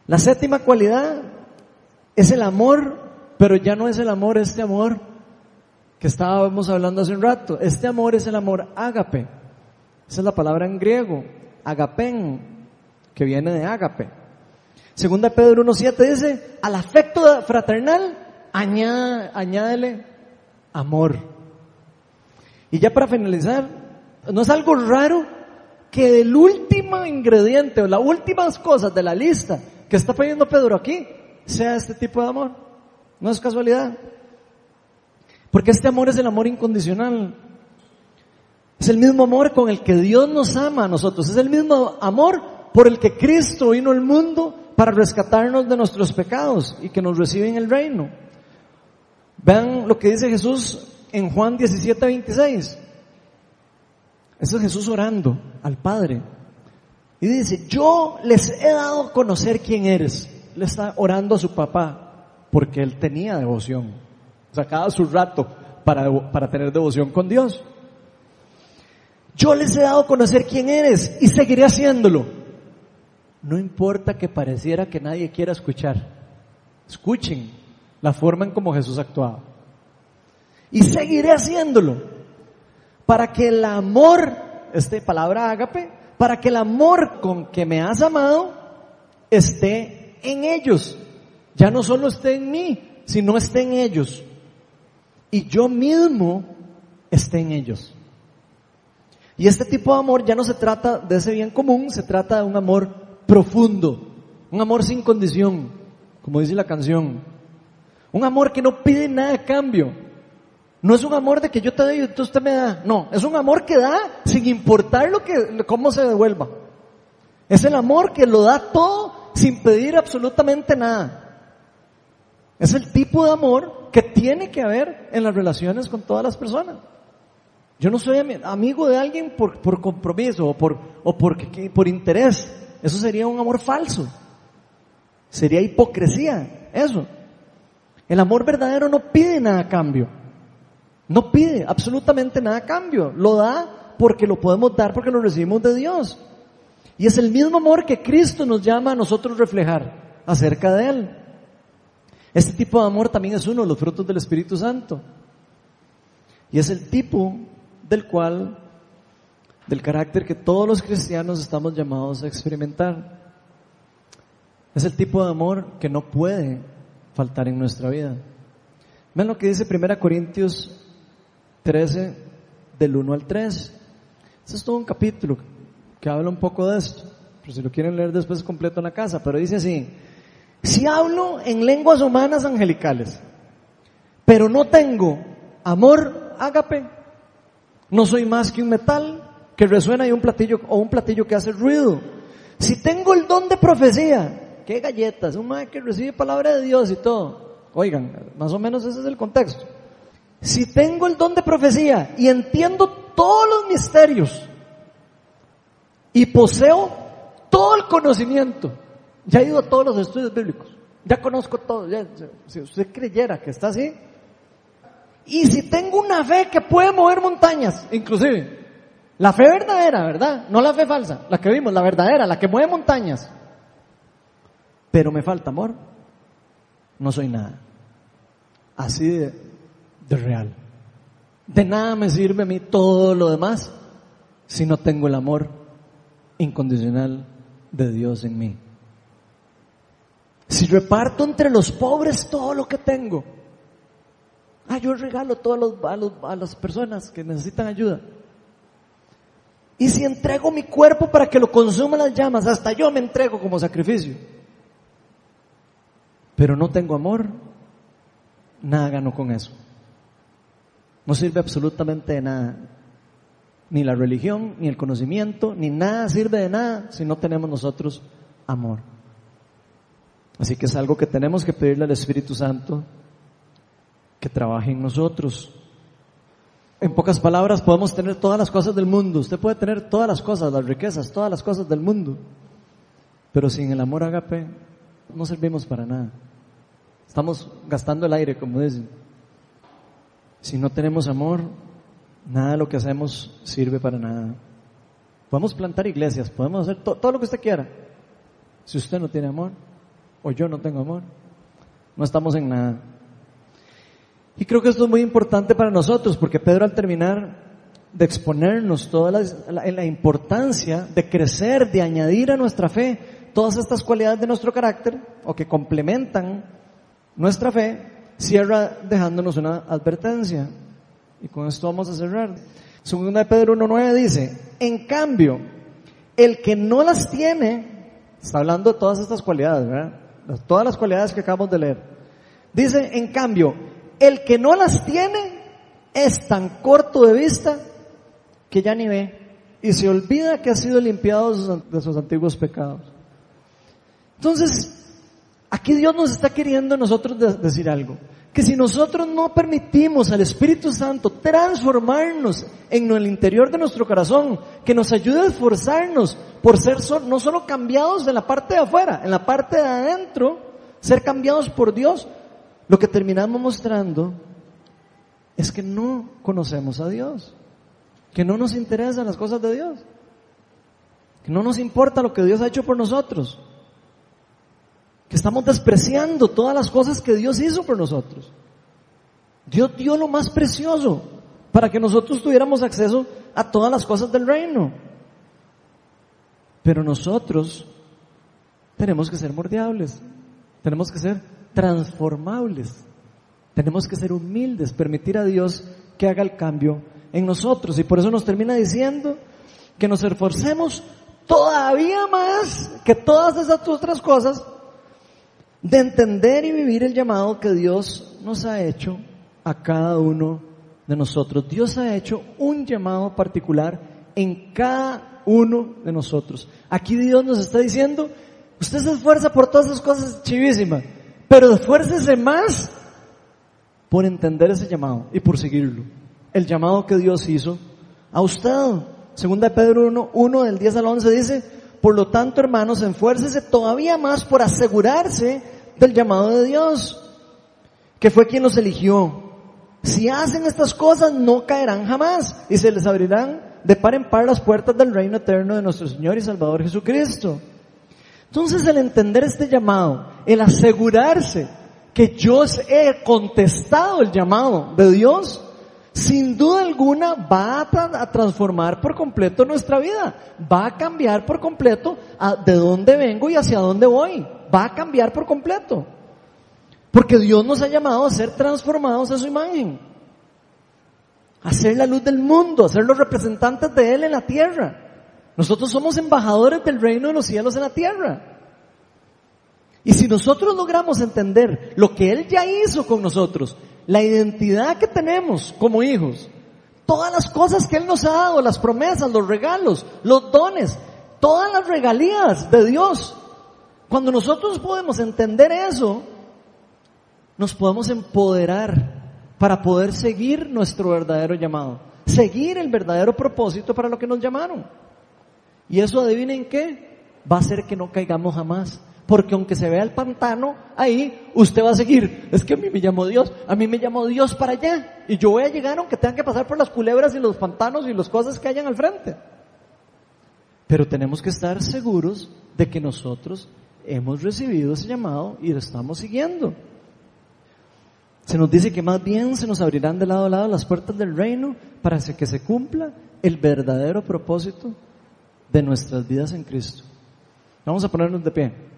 La séptima cualidad es el amor, pero ya no es el amor, este amor que estábamos hablando hace un rato. Este amor es el amor ágape. Esa es la palabra en griego, agapen, que viene de ágape. Segunda Pedro 1.7 dice, al afecto fraternal añádele amor. Y ya para finalizar, no es algo raro que el último ingrediente o las últimas cosas de la lista que está pidiendo Pedro aquí sea este tipo de amor. No es casualidad. Porque este amor es el amor incondicional. Es el mismo amor con el que Dios nos ama a nosotros. Es el mismo amor por el que Cristo vino al mundo para rescatarnos de nuestros pecados y que nos recibe en el reino. Vean lo que dice Jesús en Juan 17, 26. Eso es Jesús orando al Padre. Y dice, yo les he dado a conocer quién eres. Le está orando a su papá porque él tenía devoción. Sacaba su rato para, para tener devoción con Dios. Yo les he dado a conocer quién eres y seguiré haciéndolo. No importa que pareciera que nadie quiera escuchar. Escuchen la forma en como Jesús actuaba. Y seguiré haciéndolo para que el amor, esta palabra ágape, para que el amor con que me has amado esté en ellos. Ya no solo esté en mí, sino esté en ellos. Y yo mismo esté en ellos. Y este tipo de amor ya no se trata de ese bien común, se trata de un amor profundo, un amor sin condición, como dice la canción. Un amor que no pide nada a cambio. No es un amor de que yo te doy y usted me da. No, es un amor que da sin importar lo que, cómo se devuelva. Es el amor que lo da todo sin pedir absolutamente nada. Es el tipo de amor que tiene que haber en las relaciones con todas las personas. Yo no soy amigo de alguien por, compromiso o por, por interés. Eso sería un amor falso. Sería hipocresía. Eso. El amor verdadero no pide nada a cambio. No pide absolutamente nada a cambio. Lo da porque lo podemos dar porque lo recibimos de Dios. Y es el mismo amor que Cristo nos llama a nosotros reflejar acerca de Él. Este tipo de amor también es uno de los frutos del Espíritu Santo. Y es el tipo del cual, del carácter que todos los cristianos estamos llamados a experimentar. Es el tipo de amor que no puede faltar en nuestra vida. Ven lo que dice 1 Corintios 13, del 1 al 3. Este es todo un capítulo que habla un poco de esto. Pero si lo quieren leer después completo en la casa. Pero dice así, si hablo en lenguas humanas angelicales, pero no tengo amor ágape, no soy más que un metal que resuena y un platillo o un platillo que hace ruido. Si tengo el don de profecía, qué galletas, un madre que recibe palabra de Dios y todo. Oigan, más o menos ese es el contexto. Si tengo el don de profecía y entiendo todos los misterios y poseo todo el conocimiento, ya he ido a todos los estudios bíblicos, ya conozco todo, si usted creyera que está así, y si tengo una fe que puede mover montañas, inclusive, la fe verdadera, ¿verdad? No la fe falsa, la que vimos, la verdadera, la que mueve montañas. Pero me falta amor. No soy nada. Así de, de real. De nada me sirve a mí todo lo demás si no tengo el amor incondicional de Dios en mí. Si reparto entre los pobres todo lo que tengo, Ah, yo regalo todo a, las personas que necesitan ayuda. Y si entrego mi cuerpo para que lo consuman las llamas, hasta yo me entrego como sacrificio. Pero no tengo amor, nada gano con eso. No sirve absolutamente de nada. Ni la religión, ni el conocimiento, ni nada sirve de nada si no tenemos nosotros amor. Así que es algo que tenemos que pedirle al Espíritu Santo que trabaje en nosotros. En pocas palabras, podemos tener todas las cosas del mundo. Usted puede tener todas las cosas, las riquezas, todas las cosas del mundo. Pero sin el amor agape, no servimos para nada. Estamos gastando el aire, como dicen. Si no tenemos amor, nada de lo que hacemos sirve para nada. Podemos plantar iglesias, podemos hacer to- todo lo que usted quiera. Si usted no tiene amor, o yo no tengo amor, no estamos en nada. Y creo que esto es muy importante para nosotros, porque Pedro al terminar de exponernos toda la, importancia de crecer, de añadir a nuestra fe todas estas cualidades de nuestro carácter, o que complementan nuestra fe, cierra dejándonos una advertencia. Y con esto vamos a cerrar. Segunda de Pedro 1.9 dice, en cambio, el que no las tiene, está hablando de todas estas cualidades, ¿verdad? Todas las cualidades que acabamos de leer. Dice, en cambio, el que no las tiene es tan corto de vista que ya ni ve y se olvida que ha sido limpiado de sus, antiguos pecados. Entonces, aquí Dios nos está queriendo nosotros de- decir algo. Que si nosotros no permitimos al Espíritu Santo transformarnos en el interior de nuestro corazón, que nos ayude a esforzarnos por ser no solo cambiados en la parte de afuera, en la parte de adentro, ser cambiados por Dios, lo que terminamos mostrando es que no conocemos a Dios, que no nos interesan las cosas de Dios, que no nos importa lo que Dios ha hecho por nosotros que estamos despreciando todas las cosas que Dios hizo por nosotros. Dios dio lo más precioso para que nosotros tuviéramos acceso a todas las cosas del reino. Pero nosotros tenemos que ser mordiables, tenemos que ser transformables, tenemos que ser humildes, permitir a Dios que haga el cambio en nosotros. Y por eso nos termina diciendo que nos esforcemos todavía más que todas esas otras cosas de entender y vivir el llamado que Dios nos ha hecho a cada uno de nosotros. Dios ha hecho un llamado particular en cada uno de nosotros. Aquí Dios nos está diciendo, usted se esfuerza por todas esas cosas chivísimas, pero esfuércese más por entender ese llamado y por seguirlo. El llamado que Dios hizo a usted. Segunda de Pedro 1, 1 del 10 al 11 dice, por lo tanto hermanos, esfuércese todavía más por asegurarse del llamado de Dios, que fue quien los eligió. Si hacen estas cosas no caerán jamás y se les abrirán de par en par las puertas del reino eterno de nuestro Señor y Salvador Jesucristo. Entonces el entender este llamado, el asegurarse que yo he contestado el llamado de Dios, sin duda alguna va a, tra- a transformar por completo nuestra vida, va a cambiar por completo de dónde vengo y hacia dónde voy, va a cambiar por completo. Porque Dios nos ha llamado a ser transformados a su imagen, a ser la luz del mundo, a ser los representantes de Él en la tierra. Nosotros somos embajadores del reino de los cielos en la tierra. Y si nosotros logramos entender lo que Él ya hizo con nosotros, la identidad que tenemos como hijos, todas las cosas que Él nos ha dado, las promesas, los regalos, los dones, todas las regalías de Dios, cuando nosotros podemos entender eso, nos podemos empoderar para poder seguir nuestro verdadero llamado, seguir el verdadero propósito para lo que nos llamaron. Y eso adivinen qué, va a hacer que no caigamos jamás. Porque aunque se vea el pantano ahí, usted va a seguir. Es que a mí me llamó Dios, a mí me llamó Dios para allá. Y yo voy a llegar aunque tengan que pasar por las culebras y los pantanos y las cosas que hayan al frente. Pero tenemos que estar seguros de que nosotros hemos recibido ese llamado y lo estamos siguiendo. Se nos dice que más bien se nos abrirán de lado a lado las puertas del reino para que se cumpla el verdadero propósito de nuestras vidas en Cristo. Vamos a ponernos de pie.